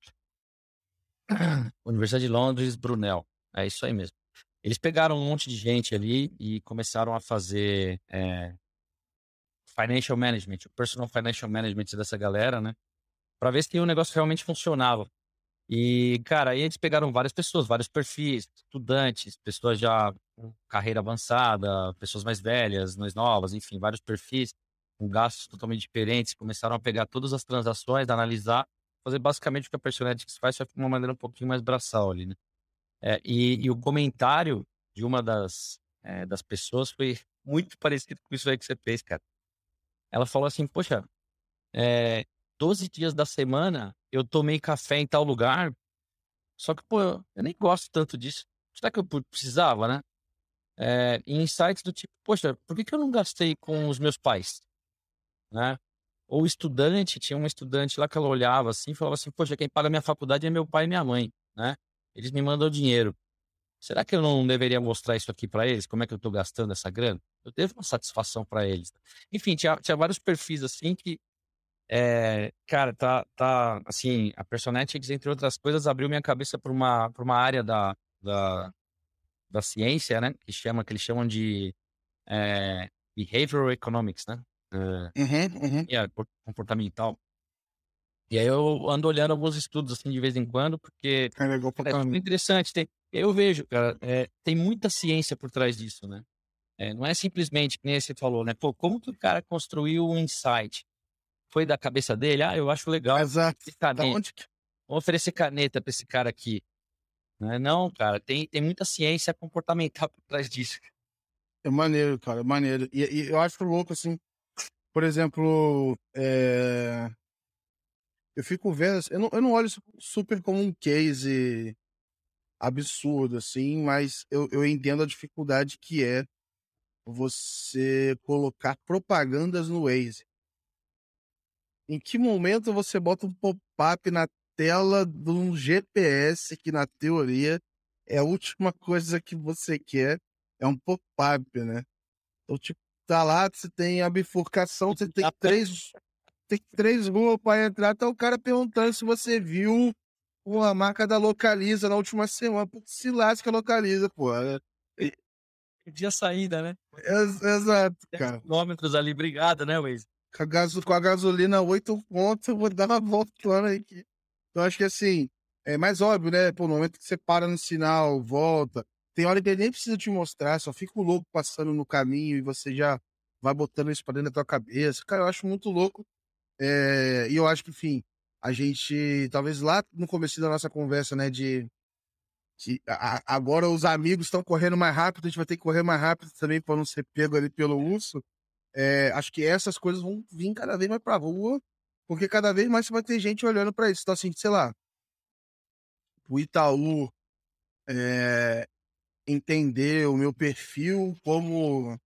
[SPEAKER 2] Universidade de Londres, Brunel. É isso aí mesmo. Eles pegaram um monte de gente ali e começaram a fazer é, financial management, o personal financial management dessa galera, né? Para ver se o negócio realmente funcionava. E, cara, aí eles pegaram várias pessoas, vários perfis, estudantes, pessoas já com carreira avançada, pessoas mais velhas, mais novas, enfim, vários perfis com gastos totalmente diferentes. Começaram a pegar todas as transações, analisar, fazer basicamente o que a Personetics faz, só que de uma maneira um pouquinho mais braçal ali, né? É, e, e, o comentário de uma das, é, das pessoas foi muito parecido com isso aí que você fez, cara. Ela falou assim: Poxa, é, 12 dias da semana eu tomei café em tal lugar, só que, pô, eu nem gosto tanto disso. Será que eu precisava, né? É, insights do tipo: Poxa, por que, que eu não gastei com os meus pais? Né? Ou estudante, tinha uma estudante lá que ela olhava assim e falava assim: Poxa, quem paga minha faculdade é meu pai e minha mãe, né? Eles me mandam dinheiro. Será que eu não deveria mostrar isso aqui para eles? Como é que eu estou gastando essa grana? Eu devo uma satisfação para eles. Enfim, tinha, tinha vários perfis assim que, é, cara, tá, tá, assim, a Personetics, entre outras coisas, abriu minha cabeça para uma, uma área da, da, da ciência, né? Que chama, que eles chamam de é, behavioral economics, né?
[SPEAKER 1] Uh, uhum, uhum.
[SPEAKER 2] Comportamental. E aí eu ando olhando alguns estudos assim de vez em quando, porque
[SPEAKER 1] é, legal pra
[SPEAKER 2] é interessante. Tem, eu vejo, cara, é, tem muita ciência por trás disso, né? É, não é simplesmente, como você falou, né? Pô, como que o cara construiu um insight? Foi da cabeça dele? Ah, eu acho legal.
[SPEAKER 1] Exato. Da onde que...
[SPEAKER 2] Vamos oferecer caneta para esse cara aqui. Não, é, não, cara, tem, tem muita ciência comportamental por trás disso.
[SPEAKER 1] É maneiro, cara, é maneiro. E, e eu acho louco, assim, por exemplo, é... eu fico vendo, eu não, eu não olho super como um case absurdo, assim, mas eu, eu entendo a dificuldade que é você colocar propagandas no Waze. Em que momento você bota um pop-up na tela de um GPS que, na teoria, é a última coisa que você quer, é um pop-up, né? Então, tipo, tá lá, você tem a bifurcação, você tem três, tem três ruas para entrar, tá o cara perguntando se você viu a marca da Localiza na última semana. Pô, se lasca Localiza, pô.
[SPEAKER 2] Perdi a saída, né?
[SPEAKER 1] Ex exato, cara.
[SPEAKER 2] Quilômetros ali, obrigado, né, Waze?
[SPEAKER 1] Com a, gaso com a gasolina 8 pontos, eu vou dar uma volta aqui. Então, acho que assim, é mais óbvio, né? Pô, no momento que você para no sinal, volta. Tem hora que ele nem precisa te mostrar, só fica o louco passando no caminho e você já vai botando isso pra dentro da tua cabeça. Cara, eu acho muito louco. É... E eu acho que, enfim, a gente, talvez lá no começo da nossa conversa, né, de, agora os amigos estão correndo mais rápido, a gente vai ter que correr mais rápido também para não ser pego ali pelo urso. É, acho que essas coisas vão vir cada vez mais para rua, porque cada vez mais vai ter gente olhando para isso. Então, assim, sei lá, o Itaú é, entender o meu perfil como.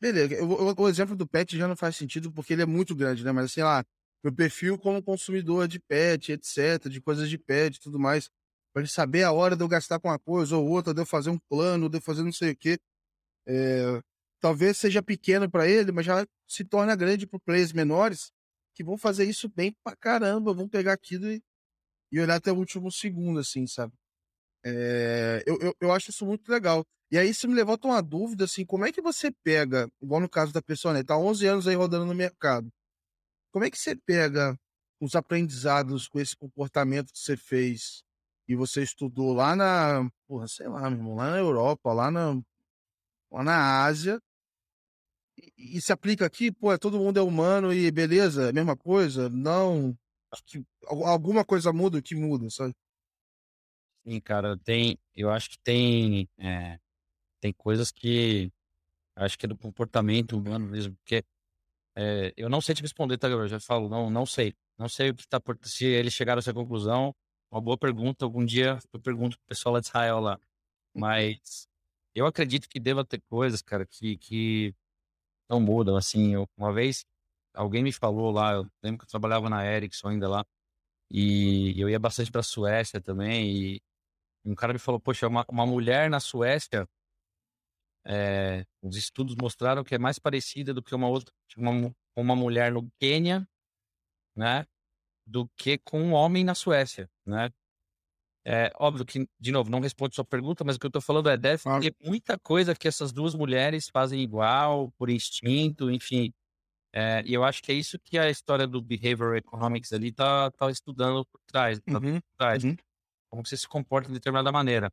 [SPEAKER 1] Beleza, o, o exemplo do Pet já não faz sentido porque ele é muito grande, né? Mas, assim, lá, meu perfil como consumidor de pet, etc., de coisas de pet e tudo mais, para ele saber a hora de eu gastar com uma coisa ou outra, de eu fazer um plano, de eu fazer não sei o quê. É, talvez seja pequeno para ele, mas já se torna grande para players menores que vão fazer isso bem pra caramba, vão pegar aquilo e, e olhar até o último segundo, assim, sabe? É, eu, eu, eu acho isso muito legal. E aí isso me levanta uma dúvida, assim, como é que você pega, igual no caso da pessoa, né, tá 11 anos aí rodando no mercado, como é que você pega os aprendizados com esse comportamento que você fez e você estudou lá na, porra, sei lá, meu irmão, lá na Europa, lá na lá na Ásia. E, e, se aplica aqui, pô, é, todo mundo é humano e beleza, é mesma coisa? Não. Que, alguma coisa muda, o que muda, sabe?
[SPEAKER 2] Sim, cara, tem. Eu acho que tem. É, tem coisas que. Acho que é do comportamento humano mesmo, porque é, eu não sei te responder, tá, Gabriel? Já falo, não, não sei. Não sei o que tá por. Se eles chegaram a essa conclusão, uma boa pergunta. Algum dia eu pergunto pro pessoal lá de Israel lá. Mas eu acredito que deva ter coisas, cara, que, que não mudam. Assim, eu, uma vez alguém me falou lá, eu lembro que eu trabalhava na Ericsson ainda lá, e eu ia bastante pra Suécia também, e um cara me falou, poxa, uma, uma mulher na Suécia, é, os estudos mostraram que é mais parecida do que uma outra, uma, uma mulher no Quênia, né, do que com um homem na Suécia, né? É óbvio que, de novo, não responde sua pergunta, mas o que eu tô falando é, deve ter muita coisa que essas duas mulheres fazem igual, por instinto, enfim. É, e eu acho que é isso que a história do Behavioral Economics ali tá, tá estudando por trás. Tá
[SPEAKER 1] Uhum,
[SPEAKER 2] por trás.
[SPEAKER 1] uhum.
[SPEAKER 2] Como você se comporta de determinada maneira.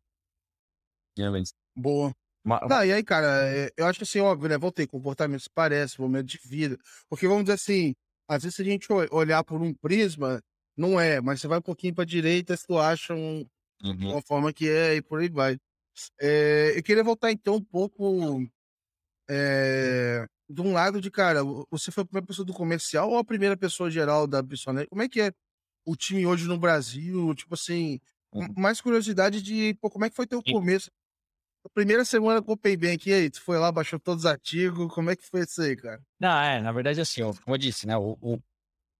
[SPEAKER 2] Realmente.
[SPEAKER 1] Boa.
[SPEAKER 2] Uma- uma-
[SPEAKER 1] Não, e aí, cara, é, eu acho assim, óbvio, né? Voltei, comportamento se parece, momento de vida. Porque vamos dizer assim, às vezes se a gente olhar por um prisma, não é, mas você vai um pouquinho pra direita, tu acha um-
[SPEAKER 2] Uhum.
[SPEAKER 1] uma forma que é e por aí vai. É, eu queria voltar então um pouco é, de um lado de, cara, você foi a primeira pessoa do comercial ou a primeira pessoa geral da Bissonete? Como é que é o time hoje no Brasil? Tipo assim,
[SPEAKER 2] Uhum.
[SPEAKER 1] mais curiosidade de, pô, como é que foi teu começo? A primeira semana com o Open Bank, e aí, tu foi lá, baixou todos os artigos, como é que foi isso aí, cara?
[SPEAKER 2] Não, é, na verdade, assim, como eu disse, né, o, o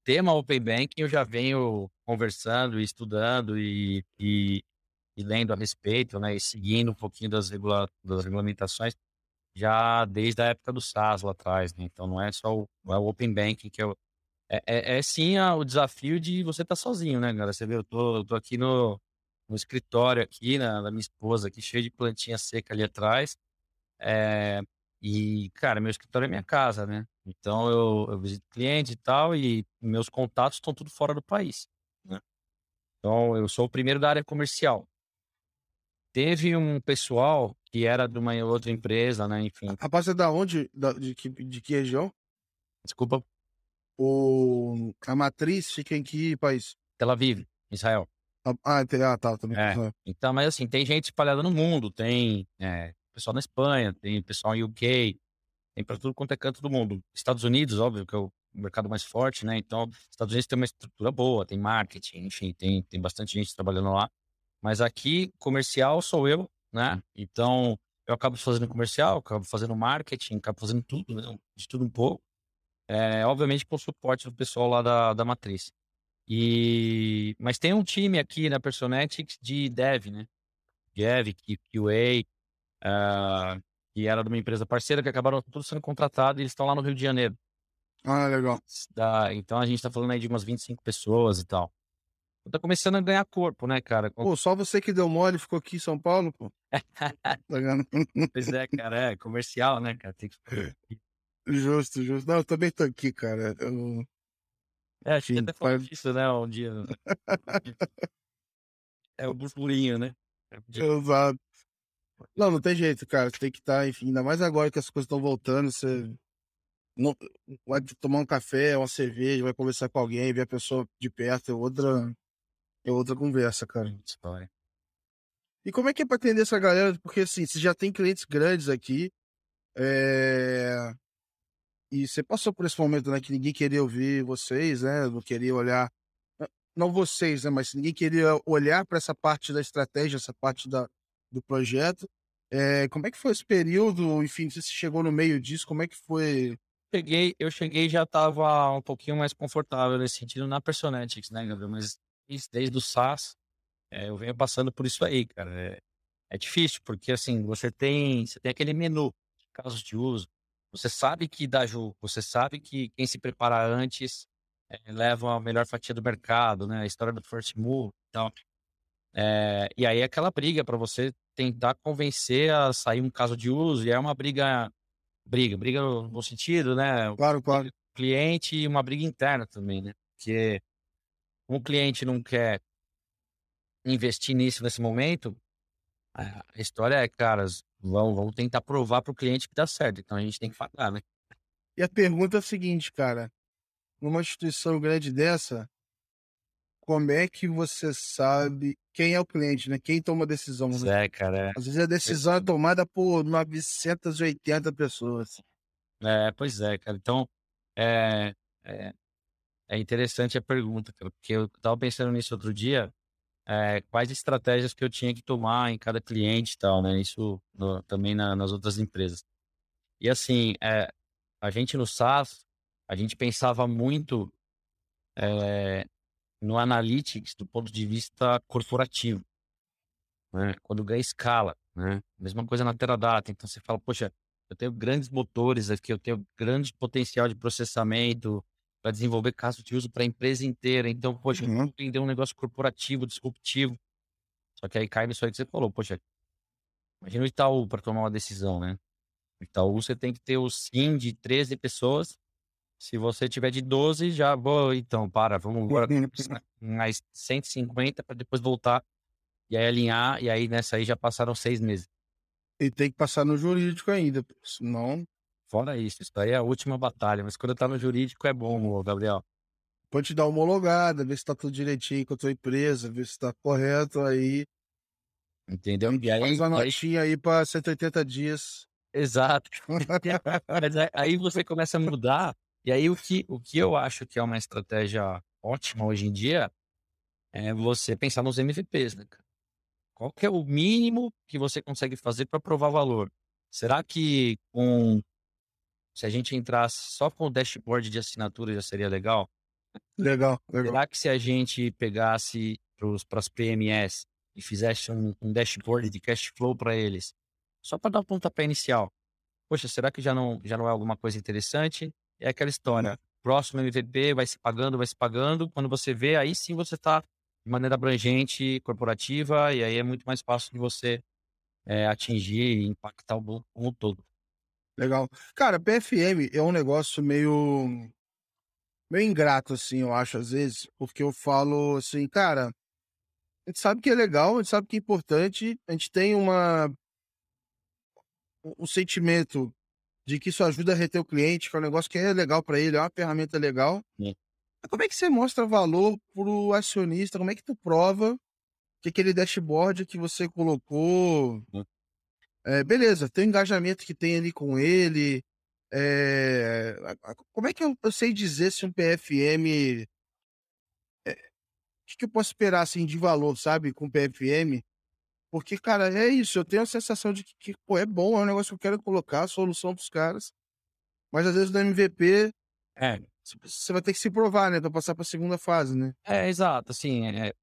[SPEAKER 2] tema Open Banking eu já venho conversando e estudando e, e, e lendo a respeito, né, e seguindo um pouquinho das, regula das regulamentações já desde a época do SaaS lá atrás, né, então não é só o, é o Open Banking que eu... É, é, é sim a, o desafio de você estar sozinho, né, cara? Você vê, eu tô, eu tô aqui no, no escritório aqui, na, da minha esposa aqui, cheio de plantinha seca ali atrás, é, e, cara, meu escritório é minha casa, né? Então eu, eu visito cliente e tal, e meus contatos estão tudo fora do país, né? Então eu sou o primeiro da área comercial. Teve um pessoal que era de uma outra empresa, né? Enfim,
[SPEAKER 1] Rapaz, é da onde? Da- de, que, de que região?
[SPEAKER 2] desculpa,
[SPEAKER 1] O, a matriz fica em que país?
[SPEAKER 2] Tel Aviv, Israel.
[SPEAKER 1] Ah, ente- ah, tá, também.
[SPEAKER 2] É.
[SPEAKER 1] ah.
[SPEAKER 2] Então, mas assim, tem gente espalhada no mundo, tem é, pessoal na Espanha, tem pessoal em UK, tem para tudo quanto é canto do mundo. Estados Unidos, óbvio, que é o mercado mais forte, né? Então, Estados Unidos tem uma estrutura boa, tem marketing, enfim, tem, tem bastante gente trabalhando lá. Mas aqui, comercial sou eu, né? Então, eu acabo fazendo comercial, acabo fazendo marketing, acabo fazendo tudo, né? De tudo um pouco. É, obviamente com o suporte do pessoal lá da, da matriz. E, mas tem um time aqui na Personetics de dev, né? Dev, QA, ah, que era de uma empresa parceira que acabaram todos sendo contratados e eles estão lá no Rio de Janeiro.
[SPEAKER 1] Ah, legal.
[SPEAKER 2] Da- então a gente tá falando aí de umas 25 pessoas e tal. Tá começando a ganhar corpo, né, cara?
[SPEAKER 1] Pô, só você que deu mole ficou aqui em São Paulo, pô. Tá?
[SPEAKER 2] Pois é, cara, é comercial, né, cara? Tem que...
[SPEAKER 1] Justo, justo. Não, eu também tô aqui, cara. Eu...
[SPEAKER 2] É, acho que até falou
[SPEAKER 1] faz-
[SPEAKER 2] disso, né, um dia. É o burburinho, né?
[SPEAKER 1] Exato. Não, não tem jeito, cara. Você tem que estar, enfim, ainda mais agora que as coisas estão voltando, você não vai tomar um café, uma cerveja, vai conversar com alguém, ver a pessoa de perto, é outra, é outra conversa, cara.
[SPEAKER 2] História.
[SPEAKER 1] E como é que é pra atender essa galera? Porque assim, você já tem clientes grandes aqui, é... e você passou por esse momento, né, que ninguém queria ouvir vocês, né, não queria olhar, não vocês, né, mas ninguém queria olhar para essa parte da estratégia, essa parte da, do projeto. É, como é que foi esse período? Enfim, você chegou no meio disso, como é que foi?
[SPEAKER 2] Cheguei, eu cheguei já tava um pouquinho mais confortável nesse sentido na Personetics, né, Gabriel? Mas desde, o SaaS, é, eu venho passando por isso aí, cara. É, é difícil, porque assim, você tem, você tem aquele menu de casos de uso, você sabe que dá jogo, você sabe que quem se prepara antes é, leva a melhor fatia do mercado, né? A história do first move e tal. É, e aí é aquela briga para você tentar convencer a sair um caso de uso, e é uma briga, briga, briga no, no sentido, né?
[SPEAKER 1] Claro, claro.
[SPEAKER 2] cliente e uma briga interna também, né? Porque um cliente não quer investir nisso nesse momento, a história é, cara, vamos, vamos tentar provar para o cliente que dá certo. Então a gente tem que falar, né?
[SPEAKER 1] E a pergunta é a seguinte, cara. Numa instituição grande dessa, como é que você sabe quem é o cliente, né? Quem toma a decisão, né?
[SPEAKER 2] É, cara. É.
[SPEAKER 1] Às vezes a decisão é tomada por 980 pessoas.
[SPEAKER 2] É, pois é, cara. Então, é, é, é interessante a pergunta, cara, porque eu tava pensando nisso outro dia, é, quais estratégias que eu tinha que tomar em cada cliente e tal, né? Isso no, também na, nas outras empresas. E assim, é, a gente no SaaS, a gente pensava muito é, no analytics do ponto de vista corporativo, né? Quando ganha escala, né? Mesma coisa na Teradata. Então você fala, poxa, eu tenho grandes motores aqui, eu tenho grande potencial de processamento para desenvolver caso de uso para a empresa inteira. Então, poxa, uhum. entender um negócio corporativo, disruptivo. Só que aí cai nisso aí que você falou, poxa, imagina o Itaú para tomar uma decisão, né? O Itaú você tem que ter o sim de 13 pessoas se você tiver de 12, já vou, então, para, vamos agora mais 150 para depois voltar e aí alinhar, e aí nessa aí já passaram seis meses.
[SPEAKER 1] E tem que passar no jurídico ainda, senão.
[SPEAKER 2] Fora isso, isso daí é a última batalha, mas quando tá no jurídico é bom, Gabriel.
[SPEAKER 1] Pode te dar uma homologada, ver se tá tudo direitinho com a tua empresa, ver se tá correto aí.
[SPEAKER 2] Entendeu? E
[SPEAKER 1] aí, faz uma notinha aí para 180 dias.
[SPEAKER 2] Exato. aí você começa a mudar e aí o que, o que eu acho que é uma estratégia ótima hoje em dia é você pensar nos MVPs, né, cara? Qual que é o mínimo que você consegue fazer para provar valor? Será que com se a gente entrasse só com o dashboard de assinatura já seria legal?
[SPEAKER 1] Legal, legal.
[SPEAKER 2] Será que se a gente pegasse para as PMS e fizesse um, um, dashboard de cash flow para eles, só para dar um pontapé inicial? Poxa, será que já não, já não é alguma coisa interessante? É aquela história. Próximo MVP vai se pagando, vai se pagando. Quando você vê, aí sim você está de maneira abrangente, corporativa, e aí é muito mais fácil de você é, atingir e impactar o mundo todo.
[SPEAKER 1] Legal. Cara, PFM é um negócio meio meio ingrato, assim, eu acho, às vezes, porque eu falo assim, cara, a gente sabe que é legal, a gente sabe que é importante, a gente tem uma um sentimento de que isso ajuda a reter o cliente, que é um negócio que é legal para ele, é uma ferramenta legal. Sim. Como é que você mostra valor pro acionista? Como é que tu prova que aquele dashboard que você colocou. É, beleza, tem o engajamento que tem ali com ele. É, como é que eu, eu, sei dizer se um PFM. É, o que, que, eu posso esperar assim, de valor, sabe, com PFM? Porque, cara, é isso. Eu tenho a sensação de que, que pô, é bom, é um negócio que eu quero colocar, solução pros caras. Mas às vezes no MVP. É. Você vai ter que se provar, né? Pra passar pra segunda fase, né?
[SPEAKER 2] É, exato. Assim, é,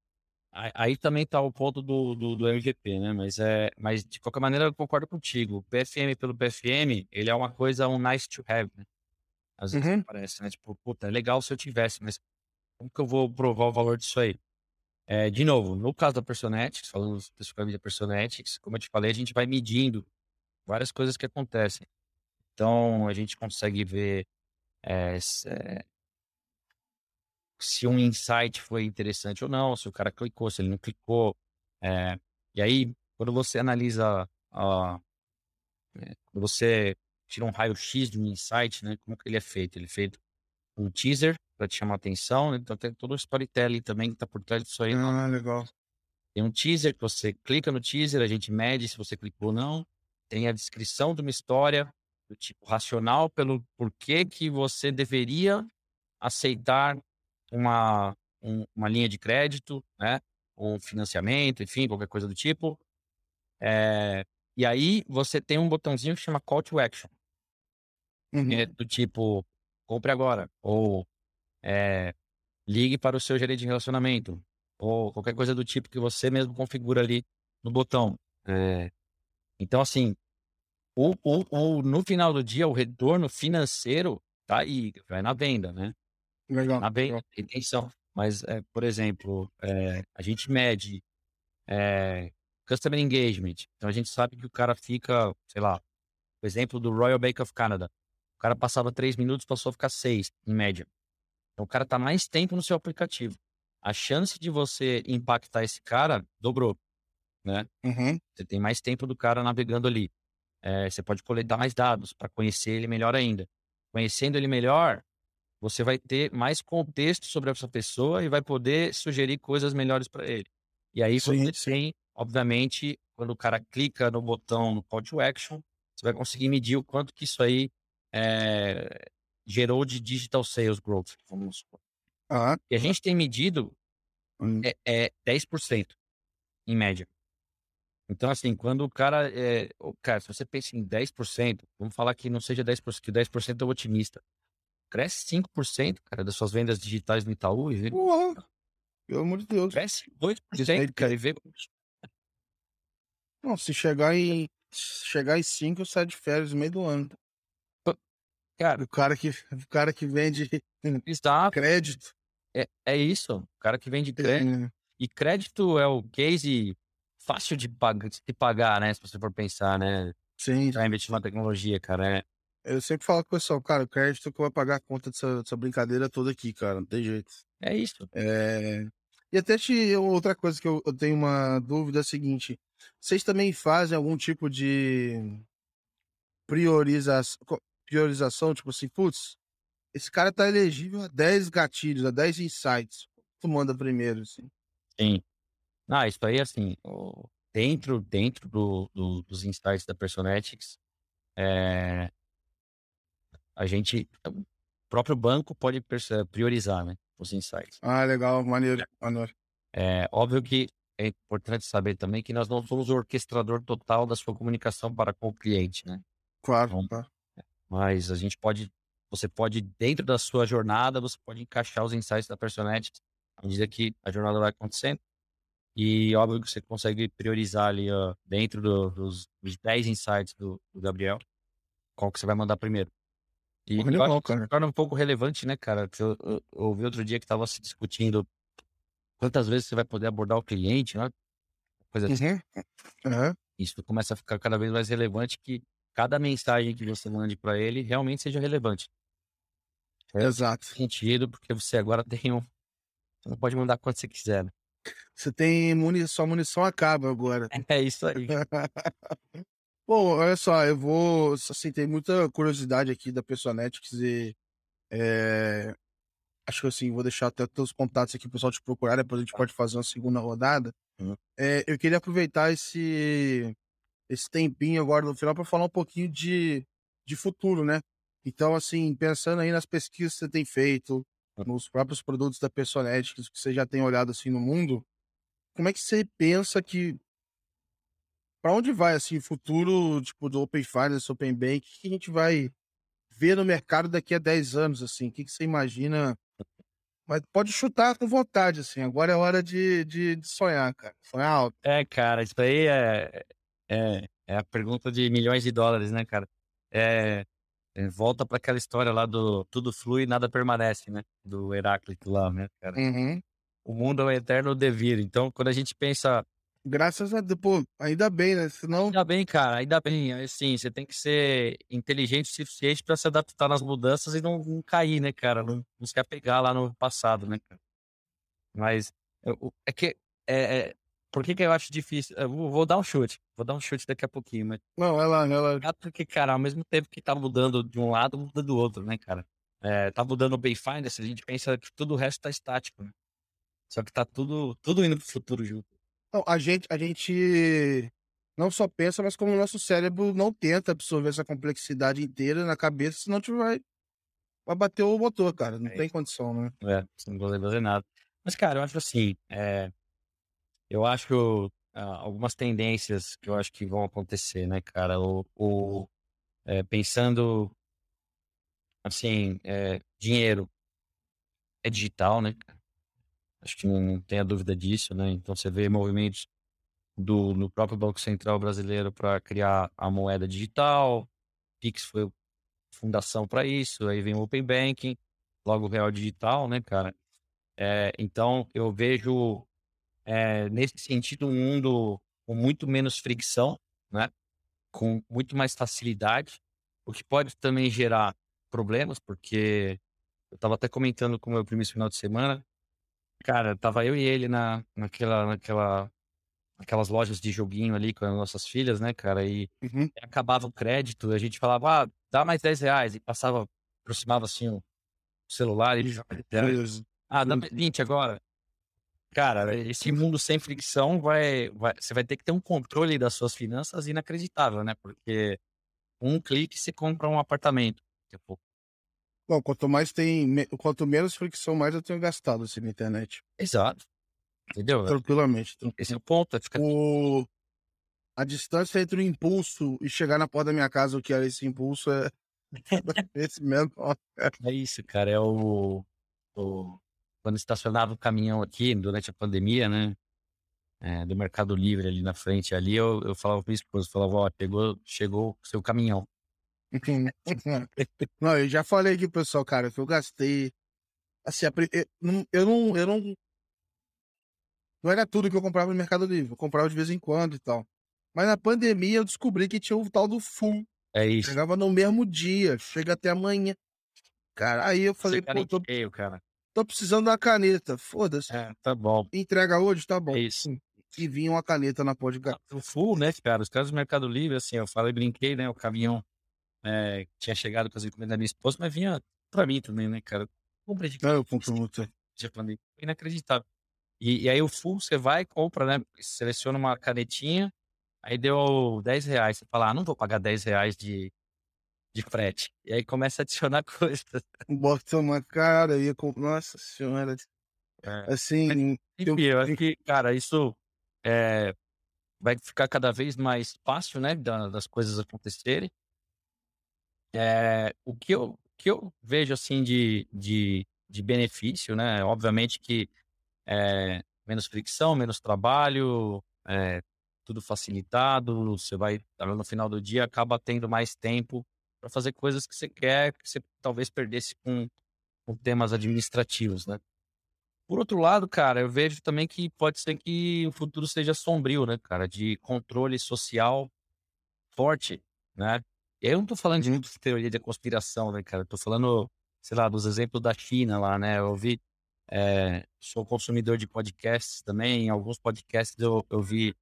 [SPEAKER 2] aí também tá o ponto do, do, do, MVP, né? Mas, é, mas de qualquer maneira eu concordo contigo. O PFM pelo PFM, ele é uma coisa, um nice to have, né? Às vezes uhum. parece, né? Tipo, puta, é legal se eu tivesse, mas como que eu vou provar o valor disso aí? É, de novo, no caso da Personetics, falando especificamente da Personetics, como eu te falei, a gente vai medindo várias coisas que acontecem. Então, a gente consegue ver é, se, é, se um insight foi interessante ou não, se o cara clicou, se ele não clicou. É, e aí, quando você analisa, a, é, quando você tira um raio-x de um insight, né, como que ele é feito? Ele é feito um teaser, para te chamar a atenção. Né? Então tem todo o storytelling também que tá por trás disso aí.
[SPEAKER 1] Ah, legal.
[SPEAKER 2] Tem um teaser que você clica no teaser, a gente mede se você clicou ou não. Tem a descrição de uma história do tipo racional pelo porquê que você deveria aceitar uma, um, uma linha de crédito, né? Um financiamento, enfim, qualquer coisa do tipo. É, e aí você tem um botãozinho que chama Call to Action. Uhum. É do tipo, compre agora. Ou é, ligue para o seu gerente de relacionamento, ou qualquer coisa do tipo que você mesmo configura ali no botão. É, então, assim, o, o, o, no final do dia, o retorno financeiro tá aí, vai na venda, né?
[SPEAKER 1] Legal.
[SPEAKER 2] Na venda, intenção. Mas, é, por exemplo, é, a gente mede Customer Engagement. Então, a gente sabe que o cara fica, sei lá, o exemplo do Royal Bank of Canada. O cara passava três minutos, passou a ficar seis, em média. Então o cara tá mais tempo no seu aplicativo. A chance de você impactar esse cara dobrou, né?
[SPEAKER 1] Uhum.
[SPEAKER 2] Você tem mais tempo do cara navegando ali. é, você pode coletar mais dados para conhecer ele melhor ainda. Conhecendo ele melhor, você vai ter mais contexto sobre essa pessoa e vai poder sugerir coisas melhores para ele. E aí sim, você sim. tem, obviamente, quando o cara clica no botão no call to action, você vai conseguir medir o quanto que isso aí é, gerou de digital sales growth, vamos supor. Ah. E a gente tem medido hum. é, é 10% em média. Então, assim, quando o cara. É, cara, se você pensa em 10%, vamos falar que não seja 10%, que 10% é otimista. Cresce 5%, cara, das suas vendas digitais no Itaú. E...
[SPEAKER 1] Uau, pelo amor de Deus.
[SPEAKER 2] Cresce 2%, cara, e vê.
[SPEAKER 1] Não, se chegar em. chegar em 5, eu saio de férias no meio do ano. Cara, o cara que, o cara que vende
[SPEAKER 2] Exato.
[SPEAKER 1] crédito.
[SPEAKER 2] É, é isso. O cara que vende crédito. É. E crédito é o case fácil de, pagar, de pagar, né? Se você for pensar, né?
[SPEAKER 1] Sim.
[SPEAKER 2] Pra investir na tecnologia, cara. É.
[SPEAKER 1] Eu sempre falo com o pessoal, cara, o crédito que vai pagar a conta dessa, dessa, brincadeira toda aqui, cara. Não tem jeito.
[SPEAKER 2] É isso.
[SPEAKER 1] É... E até te, outra coisa que eu, eu tenho uma dúvida é a seguinte: vocês também fazem algum tipo de priorização, priorização tipo assim, putz, esse cara tá elegível a 10 gatilhos, a 10 insights. Tu manda primeiro, assim.
[SPEAKER 2] Sim. Ah, isso aí, assim, dentro, dentro do, do, dos insights da Personetics, é, a gente, o próprio banco pode priorizar, né, os insights.
[SPEAKER 1] Ah, legal, maneiro, maneiro.
[SPEAKER 2] É óbvio que é importante saber também que nós não somos o orquestrador total da sua comunicação para com o cliente, né?
[SPEAKER 1] Claro, então, claro.
[SPEAKER 2] Mas a gente pode, você pode, dentro da sua jornada, você pode encaixar os insights da Personetics à medida que a jornada vai acontecendo. E óbvio que você consegue priorizar ali ó, dentro do, dos, dos 10 insights do, do, Gabriel, qual que você vai mandar primeiro. E acho que torna um pouco relevante, né, cara? Eu, eu, eu ouvi outro dia que estava se discutindo quantas vezes você vai poder abordar o cliente, né? Coisa assim. Uhum. Isso começa a ficar cada vez mais relevante que cada mensagem que você mande para ele realmente seja relevante.
[SPEAKER 1] É Exato.
[SPEAKER 2] Sentido, porque você agora tem um. Você não pode mandar quanto você quiser. Né?
[SPEAKER 1] Você tem munição, sua munição acaba agora.
[SPEAKER 2] É isso aí.
[SPEAKER 1] Bom, olha só, eu vou. Assim, tem muita curiosidade aqui da Personetics e. É, acho que assim, vou deixar até os contatos aqui pro pessoal te procurar, depois a gente pode fazer uma segunda rodada. Uhum. É, eu queria aproveitar esse, esse tempinho agora no final para falar um pouquinho de, de futuro, né? Então, assim, pensando aí nas pesquisas que você tem feito, nos próprios produtos da Personetics que você já tem olhado assim no mundo, como é que você pensa que para onde vai assim o futuro tipo do Open Finance, Open Bank, o que a gente vai ver no mercado daqui a 10 anos assim? O que, que você imagina? Mas pode chutar com vontade assim. Agora é hora de, de, de sonhar, cara. Sonhar alto.
[SPEAKER 2] É, cara, isso aí é, é, é a pergunta de milhões de dólares, né, cara? É, é, volta para aquela história lá do tudo flui e nada permanece, né? Do Heráclito lá, né, cara?
[SPEAKER 1] Uhum.
[SPEAKER 2] O mundo é um eterno devir. Então, quando a gente pensa.
[SPEAKER 1] Graças a Deus, pô, ainda bem, né? Senão.
[SPEAKER 2] Ainda bem, cara, ainda bem. Assim, você tem que ser inteligente o suficiente para se adaptar nas mudanças e não, não cair, né, cara? Não, não se apegar lá no passado, né, cara? Mas é que é, é, por que, que eu acho difícil? Eu vou, dar um chute. Vou dar um chute daqui a pouquinho, mas.
[SPEAKER 1] Não, vai lá.
[SPEAKER 2] Porque, cara, ao mesmo tempo que tá mudando de um lado, muda do outro, né, cara? É, tá mudando o Bayfinder, a gente pensa que tudo o resto tá estático, né? Só que tá tudo, tudo indo pro futuro junto.
[SPEAKER 1] Não, a gente, a gente não só pensa, mas como o nosso cérebro não tenta absorver essa complexidade inteira na cabeça, senão a gente vai, vai bater o motor, cara. Não é tem condição, né?
[SPEAKER 2] É, você não consegue fazer nada. Mas, cara, eu acho assim, é, eu acho uh, algumas tendências que eu acho que vão acontecer, né, cara? O, o é, pensando assim, é, dinheiro é digital, né? Acho que não, não tenha dúvida disso, né? Então você vê movimentos do no próprio Banco Central brasileiro para criar a moeda digital. Pix foi fundação para isso. Aí vem o Open Banking, logo o Real Digital, né, cara? É, então eu vejo é, nesse sentido, um mundo com muito menos fricção, né? com muito mais facilidade, o que pode também gerar problemas, porque eu estava até comentando com o meu primo esse final de semana, cara, tava eu e ele na, naquela, naquela aquelas lojas de joguinho ali com as nossas filhas, né, cara? E
[SPEAKER 1] Uhum.
[SPEAKER 2] acabava o crédito, a gente falava, ah, dá mais 10 reais. E passava, aproximava assim o celular e ele já.
[SPEAKER 1] Beleza.
[SPEAKER 2] Ah, dá
[SPEAKER 1] Hum.
[SPEAKER 2] mais 20 agora. Cara, esse mundo sem fricção vai, vai. Você vai ter que ter um controle das suas finanças inacreditável, né? Porque um clique você compra um apartamento. Daqui a pouco.
[SPEAKER 1] Bom, quanto mais tem, quanto menos fricção, mais eu tenho gastado assim na internet.
[SPEAKER 2] Exato. Entendeu?
[SPEAKER 1] Tranquilamente.
[SPEAKER 2] Esse é o ponto. é ficar-
[SPEAKER 1] O... A distância entre o impulso e chegar na porta da minha casa, o que era esse impulso, é esse mesmo.
[SPEAKER 2] É isso, cara. É o, o- Quando estacionava o caminhão aqui durante a pandemia, né? é, do Mercado Livre ali na frente ali, eu, eu falava pra minha esposa, falava, ó, pegou, chegou o seu caminhão.
[SPEAKER 1] Não, eu já falei aqui, pro pessoal, cara, que eu gastei. Assim, eu não, eu não. Eu não não era tudo que eu comprava no Mercado Livre. Eu comprava de vez em quando e tal. Mas na pandemia eu descobri que tinha o tal do full.
[SPEAKER 2] É isso.
[SPEAKER 1] Chegava no mesmo dia, chega até amanhã. Cara, aí eu falei,
[SPEAKER 2] Você
[SPEAKER 1] pô, tô,
[SPEAKER 2] cheio, cara.
[SPEAKER 1] Tô precisando de uma caneta. Foda-se.
[SPEAKER 2] É, tá bom.
[SPEAKER 1] Entrega hoje, tá bom.
[SPEAKER 2] É isso.
[SPEAKER 1] E vinha uma caneta na podcast.
[SPEAKER 2] O full, né, cara? Os caras do Mercado Livre, assim, eu falei, brinquei, né? O caminhão é, tinha chegado com as encomendas da minha esposa, mas vinha pra mim também, né, cara? Comprei de
[SPEAKER 1] Não, eu compro muito.
[SPEAKER 2] já falei, inacreditável. E, e aí o full, você vai, compra, né? Seleciona uma canetinha, aí deu 10 reais. Você fala, ah, não vou pagar 10 reais de, de frete. E aí começa a adicionar coisas.
[SPEAKER 1] Bota uma cara e com... Nossa senhora.
[SPEAKER 2] É.
[SPEAKER 1] Assim, eu-
[SPEAKER 2] Enfim, eu acho que, cara, isso é, vai ficar cada vez mais fácil, né? da- das coisas acontecerem. É, o que eu, que eu vejo, assim, de, de, de benefício, né? Obviamente que é, menos fricção, menos trabalho, é, tudo facilitado. Você vai, no final do dia, acaba tendo mais tempo para fazer coisas que você quer, que você talvez perdesse com, com temas administrativos, né? Por outro lado, cara, eu vejo também que pode ser que o futuro seja sombrio, né, cara, de controle social forte, né? E aí eu não tô falando de muito teoria de conspiração, né, cara? Eu tô falando, sei lá, dos exemplos da China lá, né? Eu vi, é, sou consumidor de podcasts também, em alguns podcasts eu, eu vi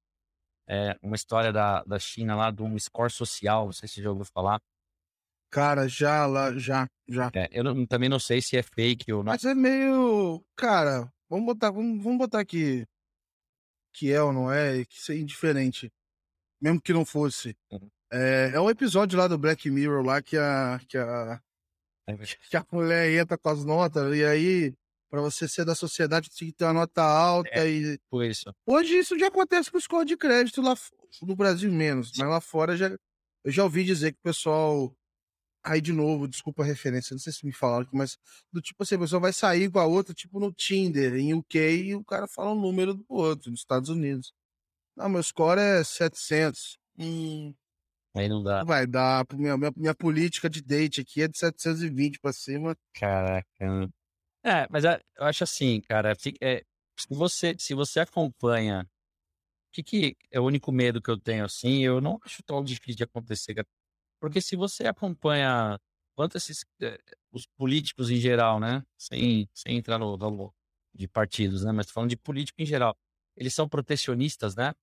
[SPEAKER 2] é, uma história da, da China lá, de um score social, não sei se você já ouviu falar.
[SPEAKER 1] Cara, já lá, já, já.
[SPEAKER 2] É, eu não- também não sei se é fake ou não.
[SPEAKER 1] Mas é meio. Cara, vamos botar, vamos, vamos botar que. Que é ou não é, que isso é indiferente. Mesmo que não fosse.
[SPEAKER 2] Uhum.
[SPEAKER 1] É, é um episódio lá do Black Mirror lá que a, que a, que a mulher entra com as notas, e aí, pra você ser da sociedade, tem que ter uma nota alta. E...
[SPEAKER 2] Por isso.
[SPEAKER 1] Hoje isso já acontece com score de crédito lá f- no Brasil menos, mas lá fora já, eu já ouvi dizer que o pessoal. Aí de novo, desculpa a referência, não sei se me falaram aqui, mas do tipo assim, a pessoa vai sair com a outra, tipo no Tinder, em UK, e o cara fala um número do outro, nos Estados Unidos. Não, meu score é 700. Hum,
[SPEAKER 2] Aí não dá.
[SPEAKER 1] não vai dar. Minha, minha, minha política de date aqui é de 720 pra cima.
[SPEAKER 2] Caraca. É, mas é, eu acho assim, cara, é, se você, se você acompanha, o que, que é o único medo que eu tenho, assim, eu não acho tão difícil de acontecer, cara. Porque se você acompanha quanto esses, eh, os políticos em geral, né, sem, sem entrar no, no- de partidos, né, mas falando de político em geral, eles são protecionistas, né,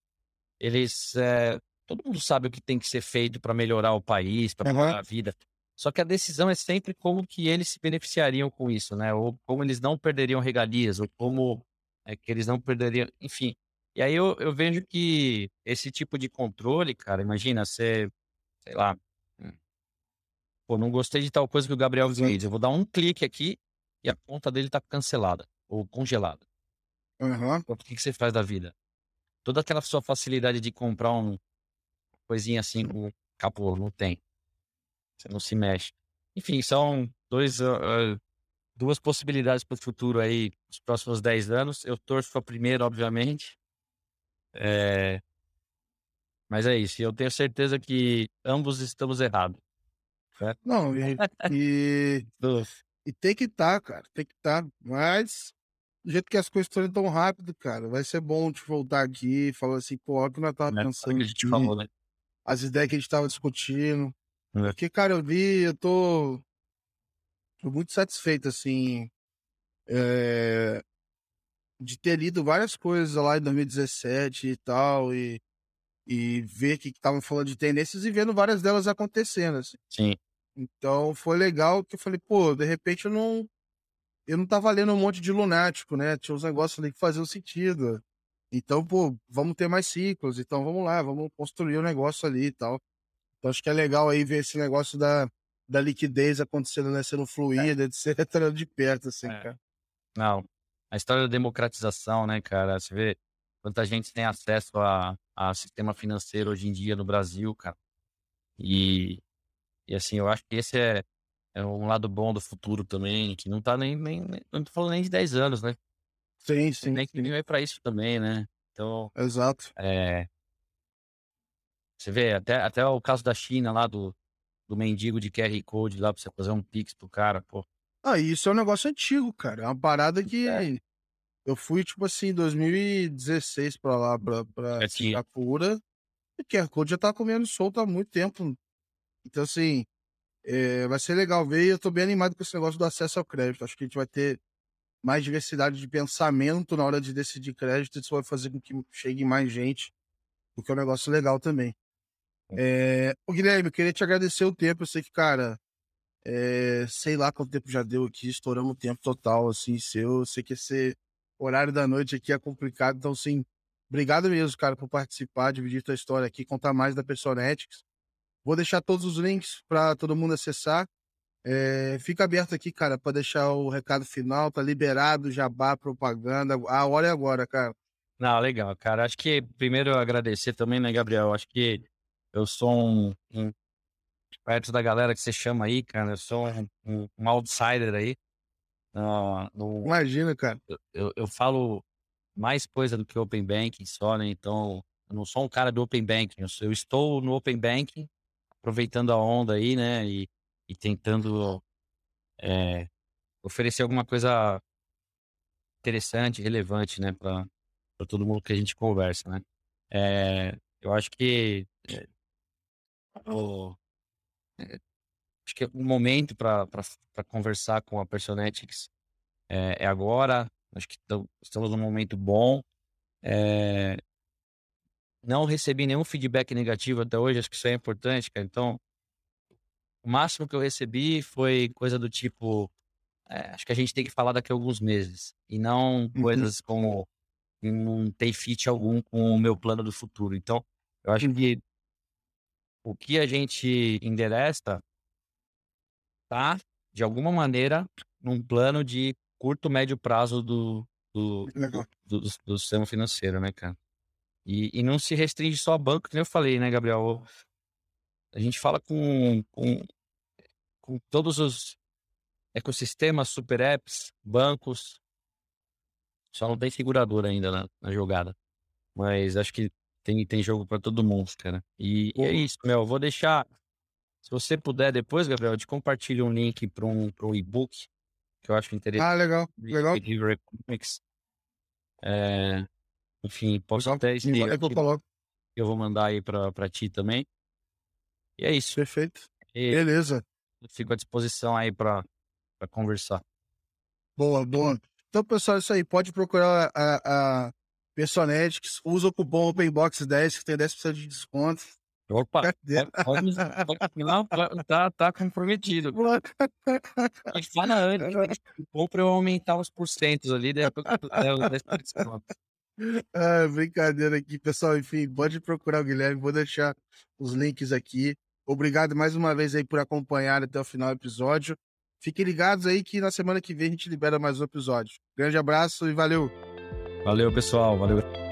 [SPEAKER 2] eles, eh, todo mundo sabe o que tem que ser feito para melhorar o país, para melhorar a vida, só que a decisão é sempre como que eles se beneficiariam com isso, né? Ou como eles não perderiam regalias, ou como é, que eles não perderiam, enfim. E aí eu, eu vejo que esse tipo de controle, cara, imagina, você, sei lá, pô, não gostei de tal coisa que o Gabriel fez, eu vou dar um clique aqui e a conta dele tá cancelada ou congelada.
[SPEAKER 1] Aham.
[SPEAKER 2] Pô, O que, que você faz da vida? Toda aquela sua facilidade de comprar um coisinha assim, um capô, não tem. Você não se mexe. Enfim, são dois, ah, duas possibilidades para o futuro aí, os próximos 10 anos. Eu torço para primeiro, obviamente. É, Mas é isso. Eu tenho certeza que ambos estamos errados.
[SPEAKER 1] Não, e, e, e tem que estar, cara. Tem que estar. Mas, do jeito que as coisas estão tão rápido, cara, vai ser bom te voltar aqui e falar assim, pô, olha o que nós tava pensando.
[SPEAKER 2] que a gente
[SPEAKER 1] aqui,
[SPEAKER 2] falou, né?
[SPEAKER 1] As ideias que a gente tava discutindo.
[SPEAKER 2] É.
[SPEAKER 1] Porque, cara, eu vi, eu tô, tô muito satisfeito, assim. é, de ter lido várias coisas lá em 2017 e tal, e, e ver que estavam falando de tendências e vendo várias delas acontecendo, assim.
[SPEAKER 2] Sim.
[SPEAKER 1] Então foi legal que eu falei, pô, de repente eu não. Eu não tava lendo um monte de lunático, né? Tinha uns negócios ali que faziam sentido. Então, pô, vamos ter mais ciclos. Então vamos lá, vamos construir o um negócio ali e tal. Então acho que é legal aí ver esse negócio da, da liquidez acontecendo, né? Sendo fluida, é. etc., de perto, assim, é. cara.
[SPEAKER 2] Não. A história da democratização, né, cara? Você vê quanta gente tem acesso a, a sistema financeiro hoje em dia no Brasil, cara. E, e assim, eu acho que esse é, é um lado bom do futuro também, que não tá nem, nem, nem não tô falando nem de 10 anos, né?
[SPEAKER 1] Sim, sim.
[SPEAKER 2] Nem que é para isso também, né? Então.
[SPEAKER 1] Exato.
[SPEAKER 2] É, você vê, até, até o caso da China lá, do, do mendigo de QR Code lá pra você fazer um Pix pro cara, pô.
[SPEAKER 1] Ah, isso é um negócio antigo, cara. É uma parada que. É. Eu fui, tipo assim, em 2016 pra lá, pra, pra é Singapura. E o QR Code já tá comendo solto há muito tempo. Então, assim, é, vai ser legal ver. E eu tô bem animado com esse negócio do acesso ao crédito. Acho que a gente vai ter mais diversidade de pensamento na hora de decidir crédito. Isso vai fazer com que chegue mais gente, o que é um negócio legal também. É, ô Guilherme, eu queria te agradecer o tempo. Eu sei que, cara, é, sei lá quanto tempo já deu aqui, estouramos o tempo total, assim, seu. Eu sei que esse horário da noite aqui é complicado, então, sim, obrigado mesmo, cara, por participar, dividir tua história aqui, contar mais da Personetics. Vou deixar todos os links para todo mundo acessar. É, fica aberto aqui, cara, para deixar o recado final, tá liberado, jabá, propaganda. A hora é agora, cara.
[SPEAKER 2] Não, legal, cara. Acho que primeiro eu agradecer também, né, Gabriel? Acho que eu sou um, um, perto da galera que você chama aí, cara, eu sou um, um, um outsider aí. Uh,
[SPEAKER 1] no, Imagina, cara.
[SPEAKER 2] Eu, eu, eu, falo mais coisa do que Open Banking só, né? Então, eu não sou um cara do Open Banking. Eu, eu estou no Open Banking, aproveitando a onda aí, né? E, e tentando é, oferecer alguma coisa interessante, relevante, né? Para todo mundo que a gente conversa, né? É, eu acho que é, o, acho que o momento para conversar com a Personetics é agora. Acho que estamos num momento bom. Não recebi nenhum feedback negativo até hoje, acho que isso é importante, cara. Então, o máximo que eu recebi foi coisa do tipo: é, acho que a gente tem que falar daqui a alguns meses, e não uhum. coisas como não tem fit algum com o meu plano do futuro. Então, eu acho que o que a gente endereça tá, de alguma maneira, num plano de curto, médio prazo do, do, do, do, do sistema financeiro, né, cara? E, e, não se restringe só a banco, como eu falei, né, Gabriel? A gente fala com, com, com todos os ecossistemas, super apps, bancos. Só não tem seguradora ainda na, na jogada. Mas acho que tem, tem jogo para todo mundo, cara. E, e, é isso, meu. Eu vou deixar. Se você puder depois, Gabriel, eu te compartilho um link para um, um e-book que eu acho interessante.
[SPEAKER 1] Ah, legal. Legal.
[SPEAKER 2] Comics. É, enfim, posso legal. até
[SPEAKER 1] escrever. Eu,
[SPEAKER 2] eu vou mandar aí para ti também. E é isso.
[SPEAKER 1] Perfeito. E Beleza.
[SPEAKER 2] Fico à disposição aí para conversar.
[SPEAKER 1] Boa, boa. Então, pessoal, é isso aí. Pode procurar a, a Personetics, usa o cupom OpenBox10 que tem 10% de desconto.
[SPEAKER 2] Opa, pode, pode, tá, tá comprometido. Mas fala antes, cupom para eu aumentar os porcentos ali, depois eu 10% de desconto.
[SPEAKER 1] Ah, brincadeira aqui, pessoal. Enfim, pode procurar o Guilherme, vou deixar os links aqui. Obrigado mais uma vez aí por acompanhar até o final do episódio. Fiquem ligados aí que na semana que vem a gente libera mais um episódio. Grande abraço e valeu!
[SPEAKER 2] Valeu, pessoal. Valeu.